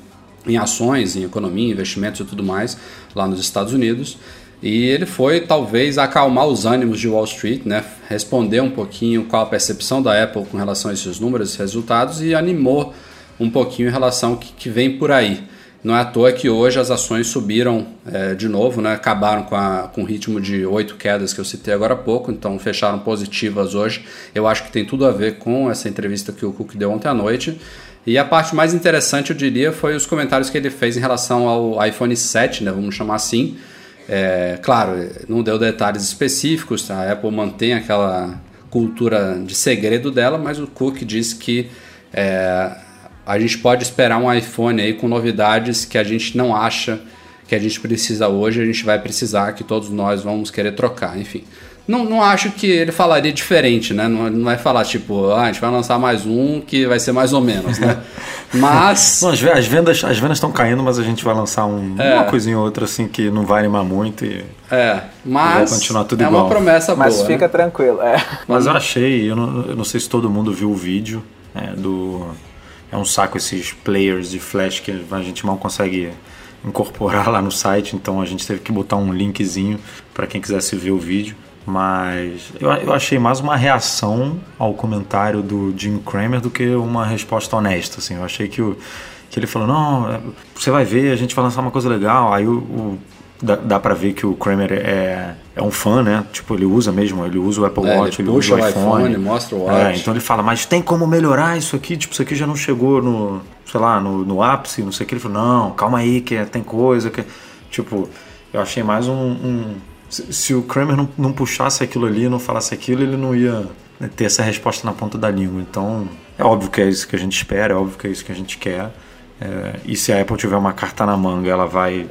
em ações, em economia, investimentos e tudo mais, lá nos Estados Unidos. E ele foi talvez acalmar os ânimos de Wall Street, né? responder um pouquinho qual a percepção da Apple com relação a esses números e resultados e animou um pouquinho em relação ao que, que vem por aí. Não é à toa que hoje as ações subiram é, de novo, né? acabaram com, a, com o ritmo de oito quedas que eu citei agora há pouco, então fecharam positivas hoje. Eu acho que tem tudo a ver com essa entrevista que o Cook deu ontem à noite. E a parte mais interessante, eu diria, foi os comentários que ele fez em relação ao iPhone 7, né? vamos chamar assim, é, claro, não deu detalhes específicos, tá? a Apple mantém aquela cultura de segredo dela, mas o Cook disse que é, a gente pode esperar um iPhone aí com novidades que a gente não acha que a gente precisa hoje, a gente vai precisar, que todos nós vamos querer trocar, enfim. Não, não acho que ele falaria diferente, né? Não, não vai falar tipo, ah, a gente vai lançar mais um que vai ser mais ou menos, né? Mas. Não, as, as, vendas as vendas estão caindo, mas a gente vai lançar um, é. uma coisinha ou outra assim que não vai animar muito e. É, mas. Vai continuar tudo é igual. uma promessa mas boa. Mas fica né? tranquilo, é. Mas eu achei, eu não, eu não sei se todo mundo viu o vídeo é, do. É um saco esses players de flash que a gente mal consegue incorporar lá no site, então a gente teve que botar um linkzinho para quem quisesse ver o vídeo. Mas eu, eu achei mais uma reação ao comentário do Jim Cramer do que uma resposta honesta. Assim. Eu achei que, o, que ele falou: Não, é, você vai ver, a gente vai lançar uma coisa legal. Aí o, o dá, dá pra ver que o Kramer é, é um fã, né? Tipo, ele usa mesmo, ele usa o Apple É, Watch, ele ele, usa o iPhone. iPhone, mostra o É, Watch. então ele fala, mas tem como melhorar isso aqui? Tipo, isso aqui já não chegou no, sei lá, no, no ápice, não sei o que. Ele falou, não, calma aí, que tem coisa que... Tipo, eu achei mais um... um- se, o Kramer não, não puxasse aquilo ali, não falasse aquilo, ele não ia ter essa resposta na ponta da língua. Então, é óbvio que é isso que a gente espera, é óbvio que é isso que a gente quer. É, e se a Apple tiver uma carta na manga, ela vai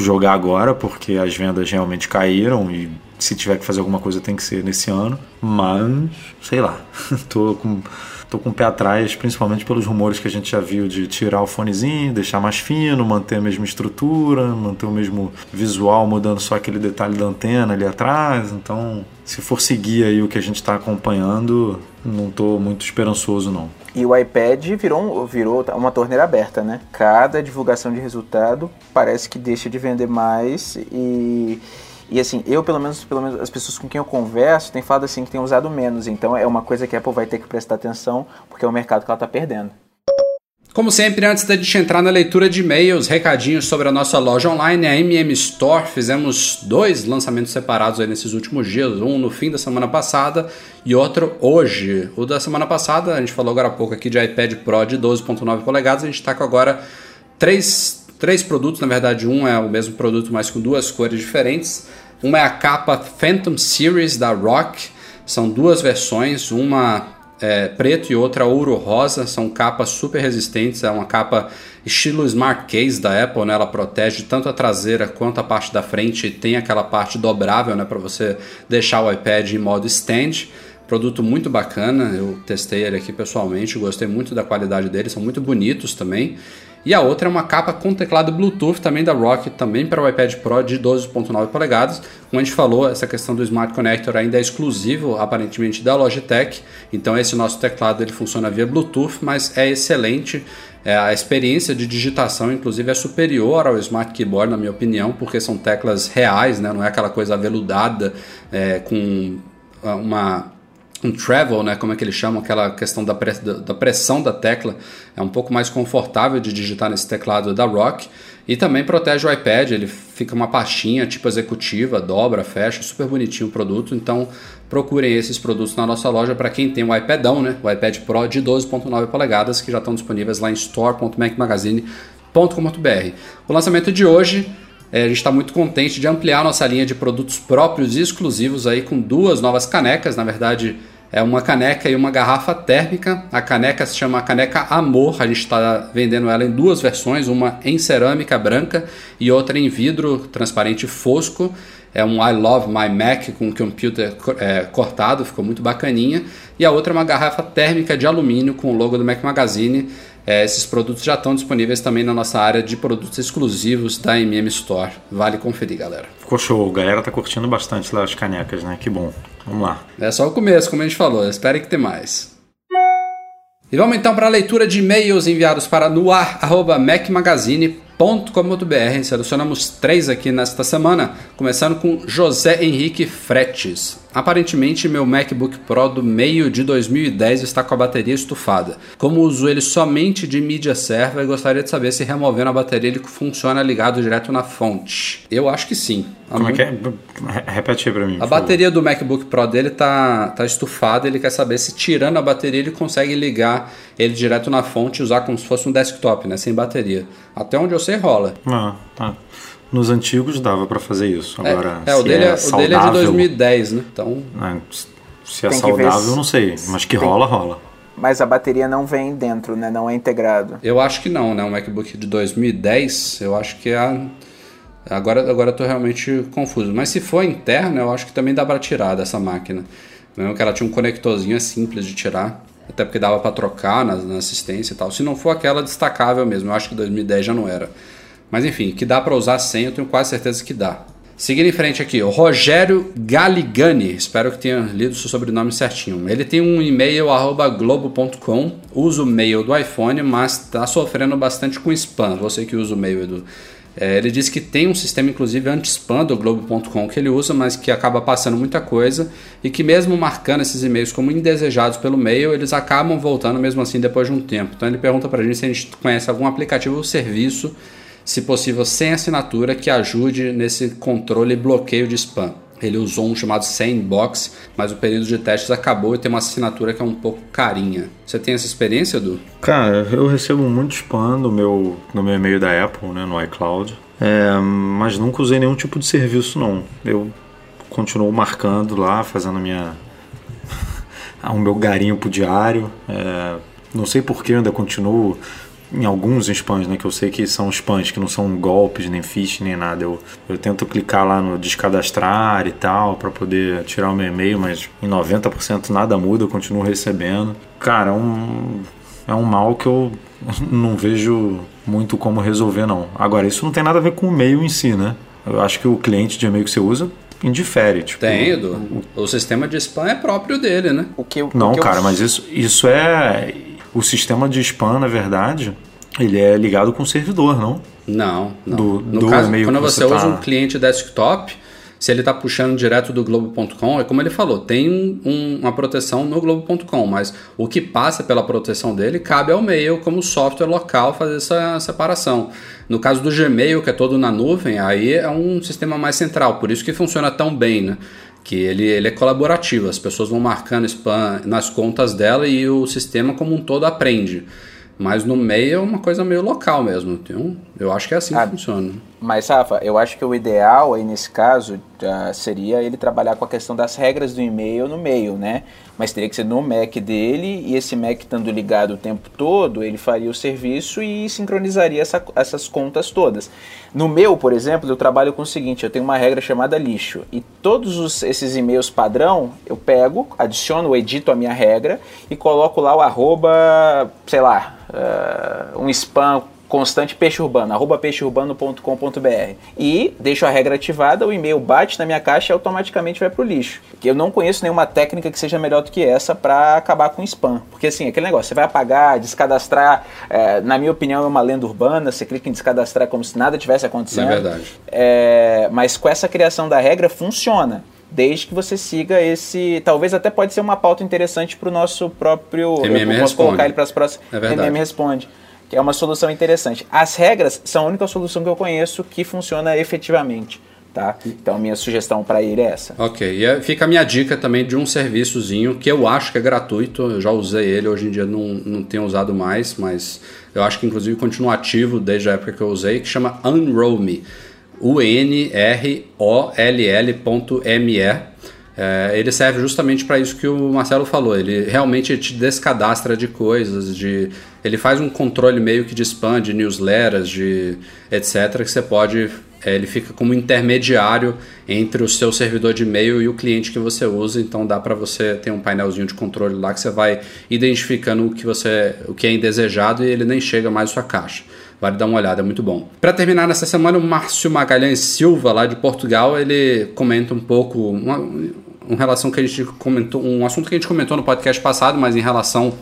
jogar agora, porque as vendas realmente caíram e se tiver que fazer alguma coisa tem que ser nesse ano. Mas, sei lá, tô com, tô com o pé atrás, principalmente pelos rumores que a gente já viu de tirar o fonezinho, deixar mais fino, manter a mesma estrutura, manter o mesmo visual, mudando só aquele detalhe da antena ali atrás. Então, se for seguir aí o que a gente está acompanhando, não tô muito esperançoso não. E o iPad virou, virou uma torneira aberta, né? Cada divulgação de resultado parece que deixa de vender mais e, e assim, eu pelo menos, pelo menos as pessoas com quem eu converso têm falado assim que tem usado menos. Então é uma coisa que a Apple vai ter que prestar atenção porque é um mercado que ela está perdendo. Como sempre, antes da gente entrar na leitura de e-mails, recadinhos sobre a nossa loja online, a MM Store. Fizemos dois lançamentos separados aí nesses últimos dias, um no fim da semana passada e outro hoje. O da semana passada, a gente falou agora há pouco aqui de iPad Pro de 12.9 polegadas, a gente está com agora três, três produtos, na verdade um é o mesmo produto, mas com duas cores diferentes. Uma é a capa Phantom Series da Rock, são duas versões, uma é, preto e outra ouro rosa, são capas super resistentes, é uma capa estilo Smart Case da Apple, né? ela protege tanto a traseira quanto a parte da frente, tem aquela parte dobrável né? para você deixar o iPad em modo stand. Produto muito bacana, eu testei ele aqui pessoalmente, gostei muito da qualidade dele, são muito bonitos também. E a outra é uma capa com teclado Bluetooth também da Rock, também para o iPad Pro de 12.9 polegadas. Como a gente falou, essa questão do Smart Connector ainda é exclusivo aparentemente da Logitech. Então esse nosso teclado ele funciona via Bluetooth, mas é excelente. É, a experiência de digitação, inclusive, é superior ao Smart Keyboard, na minha opinião, porque são teclas reais, né? não é aquela coisa aveludada é, com uma um travel, né, como é que eles chamam, aquela questão da, da pressão da tecla, é um pouco mais confortável de digitar nesse teclado da Rock e também protege o iPad, ele fica uma pastinha tipo executiva, dobra, fecha, super bonitinho o produto, então procurem esses produtos na nossa loja para quem tem o iPadão, né, o iPad Pro de 12.9 polegadas que já estão disponíveis lá em store.macmagazine.com.br. O lançamento de hoje é, a gente está muito contente de ampliar nossa linha de produtos próprios e exclusivos aí com duas novas canecas. Na verdade, é uma caneca e uma garrafa térmica. A caneca se chama Caneca Amor. A gente está vendendo ela em duas versões, uma em cerâmica branca e outra em vidro transparente fosco. É um I Love My Mac com computer é, cortado, ficou muito bacaninha. E a outra é uma garrafa térmica de alumínio com o logo do Mac Magazine. É, esses produtos já estão disponíveis também na nossa área de produtos exclusivos da MM Store. Vale conferir, galera. Ficou show, a galera tá curtindo bastante lá as canecas, né? Que bom. Vamos lá. É só o começo, como a gente falou. Espero que tenha mais. E vamos então para a leitura de e-mails enviados para noar.macmagazine.com.br. Selecionamos três aqui nesta semana, começando com José Henrique Fretes. Aparentemente, meu MacBook Pro do meio de 2010 está com a bateria estufada. Como uso ele somente de mídia server, gostaria de saber se removendo a bateria ele funciona ligado direto na fonte. Eu acho que sim. Como é que é? Re- Repete pra mim. A por favor. bateria do MacBook Pro dele tá, tá estufada, ele quer saber se tirando a bateria ele consegue ligar ele direto na fonte e usar como se fosse um desktop, né, sem bateria. Até onde eu sei rola. Ah, tá. Nos antigos dava pra fazer isso. É, Agora, é, o, se dele é, é o dele é de saudável, 2010, né? Então, né, se é saudável, se- eu não sei. Mas que tem- rola, rola. Mas a bateria não vem dentro, né? Não é integrado. eu acho que não, né? Um MacBook de 2010, eu acho que é a... Agora, agora eu tô realmente confuso. Mas se for interno, eu acho que também dá pra tirar dessa máquina. Mesmo que ela tinha um conectorzinho é simples de tirar. Até porque dava pra trocar na, na assistência e tal. Se não for aquela destacável mesmo, eu acho que 2010 já não era. Mas enfim, que dá pra usar sem, eu tenho quase certeza que dá. Seguindo em frente aqui, o Rogério Galigani, espero que tenha lido o seu sobrenome certinho. Ele tem um e-mail globo.com, usa o mail do iPhone, mas está sofrendo bastante com spam. Você que usa o mail do É, ele diz que tem um sistema, inclusive, anti-spam do Globo.com que ele usa, mas que acaba passando muita coisa e que, mesmo marcando esses e-mails como indesejados pelo e-mail, eles acabam voltando mesmo assim depois de um tempo. Então, ele pergunta para a gente se a gente conhece algum aplicativo ou serviço, se possível sem assinatura, que ajude nesse controle e bloqueio de spam. Ele usou um chamado Sandbox, mas o período de testes acabou e tem uma assinatura que é um pouco carinha. Você tem essa experiência, Edu? Cara, eu recebo muito spam no meu, no meu e-mail da Apple, né, no iCloud. É, mas nunca usei nenhum tipo de serviço, não. Eu continuo marcando lá, fazendo minha, o meu garimpo diário. É, não sei por que ainda continuo em alguns spams, né, que eu sei que são spams, que não são golpes, nem phishing, nem nada. Eu, eu tento clicar lá no descadastrar e tal, para poder tirar o meu e-mail, mas em 90% nada muda, eu continuo recebendo. Cara, é um, é um mal que eu não vejo muito como resolver, não. Agora, isso não tem nada a ver com o e-mail em si, né? Eu acho que o cliente de e-mail que você usa indifere. Tipo, Tem, Edu. O, o sistema de spam é próprio dele, né? O que, eu- o Não, que eu- cara, mas isso, isso é. O sistema de spam, na verdade, ele é ligado com o servidor, não? Não, não. Do- no do caso, quando você, usa tá- um cliente desktop, se ele está puxando direto do Globo.com, é como ele falou, tem um- um- uma proteção no Globo.com, mas o que passa pela proteção dele cabe ao mail como software local fazer essa separação. No caso do Gmail, que é todo na nuvem, aí é um sistema mais central, por isso que funciona tão bem, né? Que ele, ele é colaborativo, as pessoas vão marcando spam nas contas dela e o sistema como um todo aprende. Mas no meio é uma coisa meio local mesmo. Tem um- eu acho que é assim Ah, que funciona. Mas, Rafa, eu acho que o ideal aí nesse caso ah, seria ele trabalhar com a questão das regras do e-mail no meio, né? Mas teria que ser no Mac dele e esse Mac estando ligado o tempo todo, ele faria o serviço e sincronizaria essa- essas contas todas. No meu, por exemplo, eu trabalho com o seguinte: eu tenho uma regra chamada lixo e todos os- esses e-mails padrão eu pego, adiciono, edito a minha regra e coloco lá o arroba, sei lá, ah, um spam constante peixe urbano, arroba peixeurbano.com.br e deixo a regra ativada, o e-mail bate na minha caixa e automaticamente vai pro lixo. Eu não conheço nenhuma técnica que seja melhor do que essa para acabar com spam. Porque assim, aquele negócio, você vai apagar, descadastrar, é, na minha opinião é uma lenda urbana, você clica em descadastrar como se nada tivesse acontecendo. É verdade. É, mas com essa criação da regra funciona. Desde que você siga esse. Talvez até pode ser uma pauta interessante para o nosso próprio. MM eu posso Responde. colocar ele para as próximas. É verdade. Responde. Que é uma solução interessante. As regras são a única solução que eu conheço que funciona efetivamente. Tá? Então, minha sugestão para ele é essa. Ok, e aí fica a minha dica também de um serviçozinho que eu acho que é gratuito. Eu já usei ele, hoje em dia não, não tenho usado mais, mas eu acho que inclusive continua ativo desde a época que eu usei, que chama Unroll Me. U-N-R-O-L-L.me. É, ele serve justamente para isso que o Marcelo falou. Ele realmente te descadastra de coisas, de ele faz um controle meio que de spam, de newsletters, de etc. que você pode é, ele fica como intermediário entre o seu servidor de e-mail e o cliente que você usa, então dá para você ter um painelzinho de controle lá que você vai identificando o que você, o que é indesejado e ele nem chega mais à sua caixa. Vale dar uma olhada, é muito bom. Para terminar nessa semana, o Márcio Magalhães Silva, lá de Portugal, ele comenta um pouco uma, uma relação que a gente comentou, um assunto que a gente comentou no podcast passado, mas em relação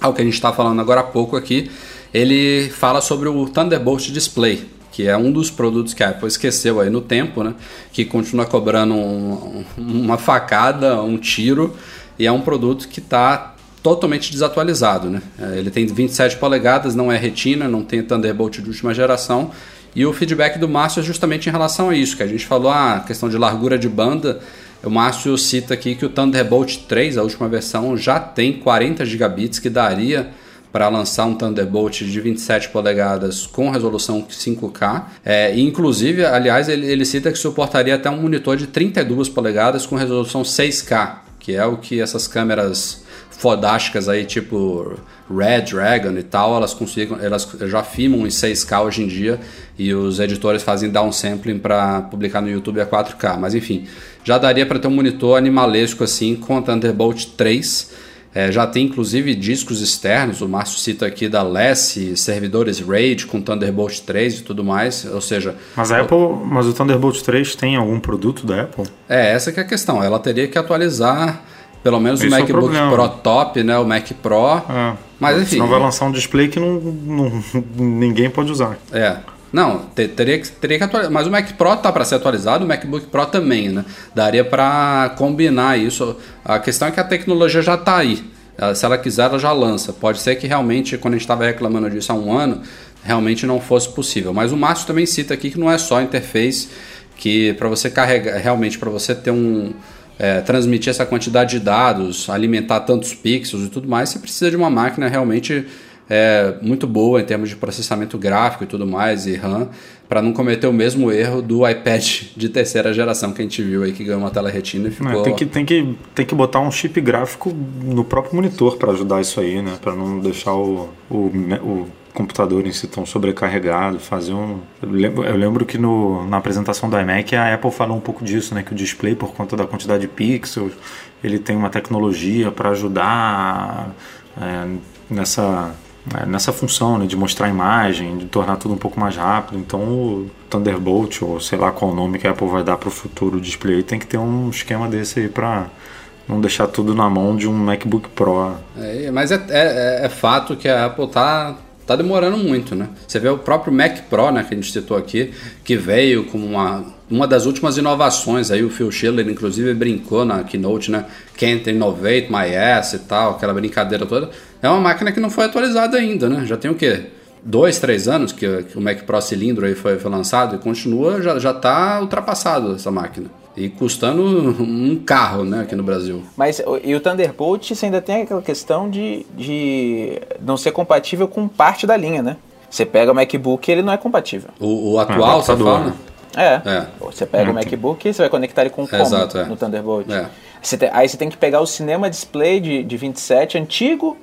ao que a gente está falando agora há pouco aqui, ele fala sobre o Thunderbolt Display, que é um dos produtos que a Apple esqueceu aí no tempo, né? Que continua cobrando um- uma facada, um tiro, e é um produto que está totalmente desatualizado, né? É, Ele tem 27 polegadas, não é retina, não tem Thunderbolt de última geração, e o feedback do Márcio é justamente em relação a isso, que a gente falou, ah, a questão de largura de banda, o Márcio cita aqui que o Thunderbolt 3, a última versão, já tem 40 gigabits, que daria para lançar um Thunderbolt de 27 polegadas com resolução 5K. É, inclusive, aliás, ele, ele cita que suportaria até um monitor de 32 polegadas com resolução 6K, que é o que essas câmeras fodásticas aí, tipo Red Dragon e tal, elas conseguem, elas já filmam em 6K hoje em dia e os editores fazem downsampling para publicar no YouTube a 4K. Mas enfim, já daria para ter um monitor animalesco assim com a Thunderbolt 3. É, já tem inclusive discos externos, o Márcio cita aqui da Less, servidores RAID com Thunderbolt 3 e tudo mais, ou seja, Mas a Apple, mas o Thunderbolt 3 tem algum produto da Apple? é essa que é a questão, ela teria que atualizar pelo menos o Esse é o MacBook problema. Pro top, né, o Mac Pro, É. mas enfim, Senão vai lançar um display que não, não- ninguém pode usar. é, Não, te- teria que, teria que atualizar. Mas o Mac Pro tá para ser atualizado, o MacBook Pro também, né? Daria para combinar isso. A questão é que a tecnologia já tá aí. Se ela quiser, ela já lança. Pode ser que realmente, quando a gente estava reclamando disso há um ano, realmente não fosse possível. Mas o Márcio também cita aqui que não é só interface, que para você carregar, realmente para você ter um. é, transmitir essa quantidade de dados, alimentar tantos pixels e tudo mais, você precisa de uma máquina realmente é, muito boa em termos de processamento gráfico e tudo mais, e RAM, para não cometer o mesmo erro do iPad de terceira geração que a gente viu aí, que ganhou uma tela retina e É, ficou. tem, que, tem, que, tem que botar um chip gráfico no próprio monitor para ajudar isso aí, né? Para não deixar o, o, o computador em si tão sobrecarregado, fazer um... Eu lembro, eu lembro que no, na apresentação do iMac a Apple falou um pouco disso, né? Que o display, por conta da quantidade de pixels, ele tem uma tecnologia para ajudar é, nessa... é, Nessa função né, de mostrar a imagem, de tornar tudo um pouco mais rápido. Então, o Thunderbolt, ou sei lá qual nome que a Apple vai dar para o futuro display, tem que ter um esquema desse aí para não deixar tudo na mão de um MacBook Pro. É, mas é, é- é fato que a Apple tá, tá demorando muito, né? Você vê o próprio Mac Pro, né, que a gente citou aqui, que veio com uma, uma das últimas inovações, aí o Phil Schiller inclusive brincou na keynote, né? Can't innovate my ass e tal, aquela brincadeira toda. É uma máquina que não foi atualizada ainda, né? Já tem o quê? Dois, três anos que, que o Mac Pro cilindro aí foi, foi lançado e continua, já, já tá ultrapassado essa máquina. E custando um carro, né, aqui no Brasil. Mas o- e o Thunderbolt você ainda tem aquela questão de, de não ser compatível com parte da linha, né? Você pega o MacBook ele não é compatível. O, o atual, você adaptador, fala? É. É. Você pega o MacBook você vai conectar ele com como Exato, é. no Thunderbolt. É. Você tem- aí você tem que pegar o Cinema Display de, de 27 antigo,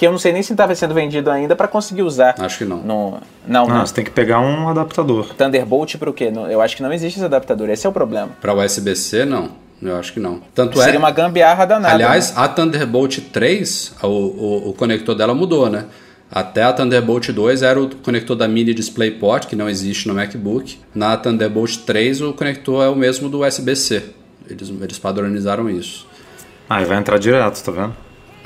que eu não sei nem se estava sendo vendido ainda para conseguir usar. Acho que não. No, não, Não, não. você tem que pegar um adaptador. Thunderbolt pro quê? Não- Eu acho que não existe esse adaptador. Esse é o problema. Para USB-C, não. Eu acho que não. Tanto Seria é. uma gambiarra danada. Aliás, né? a Thunderbolt 3, o, o, o conector dela mudou, né? Até a Thunderbolt 2 era o conector da Mini DisplayPort, que não existe no MacBook. Na Thunderbolt 3, o conector é o mesmo do USB-C. Eles, eles padronizaram isso. Aí vai entrar direto, tá vendo?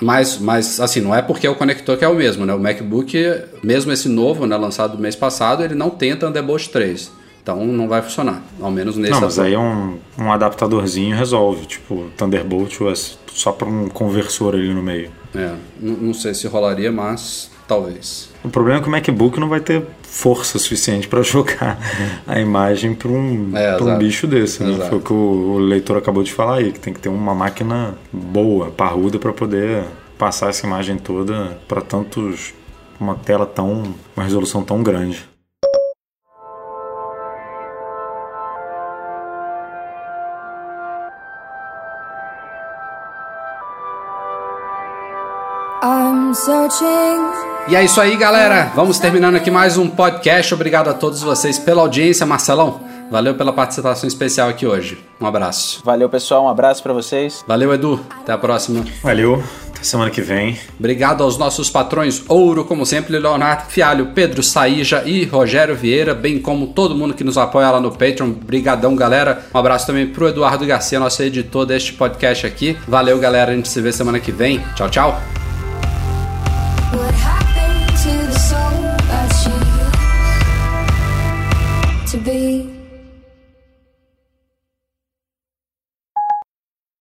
Mas, mas, assim, não é porque é o conector que é o mesmo, né? O MacBook, mesmo esse novo, né, lançado mês passado, ele não tem Thunderbolt 3. Então não vai funcionar, ao menos nesse Não, mas aí é um, um adaptadorzinho resolve. Tipo, Thunderbolt US, só para um conversor ali no meio. É, não sei se rolaria, mas talvez. O problema é que o MacBook não vai ter força suficiente para jogar a imagem para um, É, pra um bicho desse. Né? Exato. Foi o que o, o leitor acabou de falar aí, que tem que ter uma máquina boa, parruda, para poder passar essa imagem toda para tantos. uma tela tão. uma resolução tão grande. I'm searching. E é isso aí, galera. Vamos terminando aqui mais um podcast. Obrigado a todos vocês pela audiência, Marcelão. Valeu pela participação especial aqui hoje. Um abraço. Valeu, pessoal. Um abraço pra vocês. Valeu, Edu. Até a próxima. Valeu, até semana que vem. Obrigado aos nossos patrões Ouro, como sempre, Leonardo Fialho, Pedro Saíja e Rogério Vieira, bem como todo mundo que nos apoia lá no Patreon. Brigadão, galera. Um abraço também pro Eduardo Garcia, nosso editor deste podcast aqui. Valeu, galera. A gente se vê semana que vem. Tchau, tchau.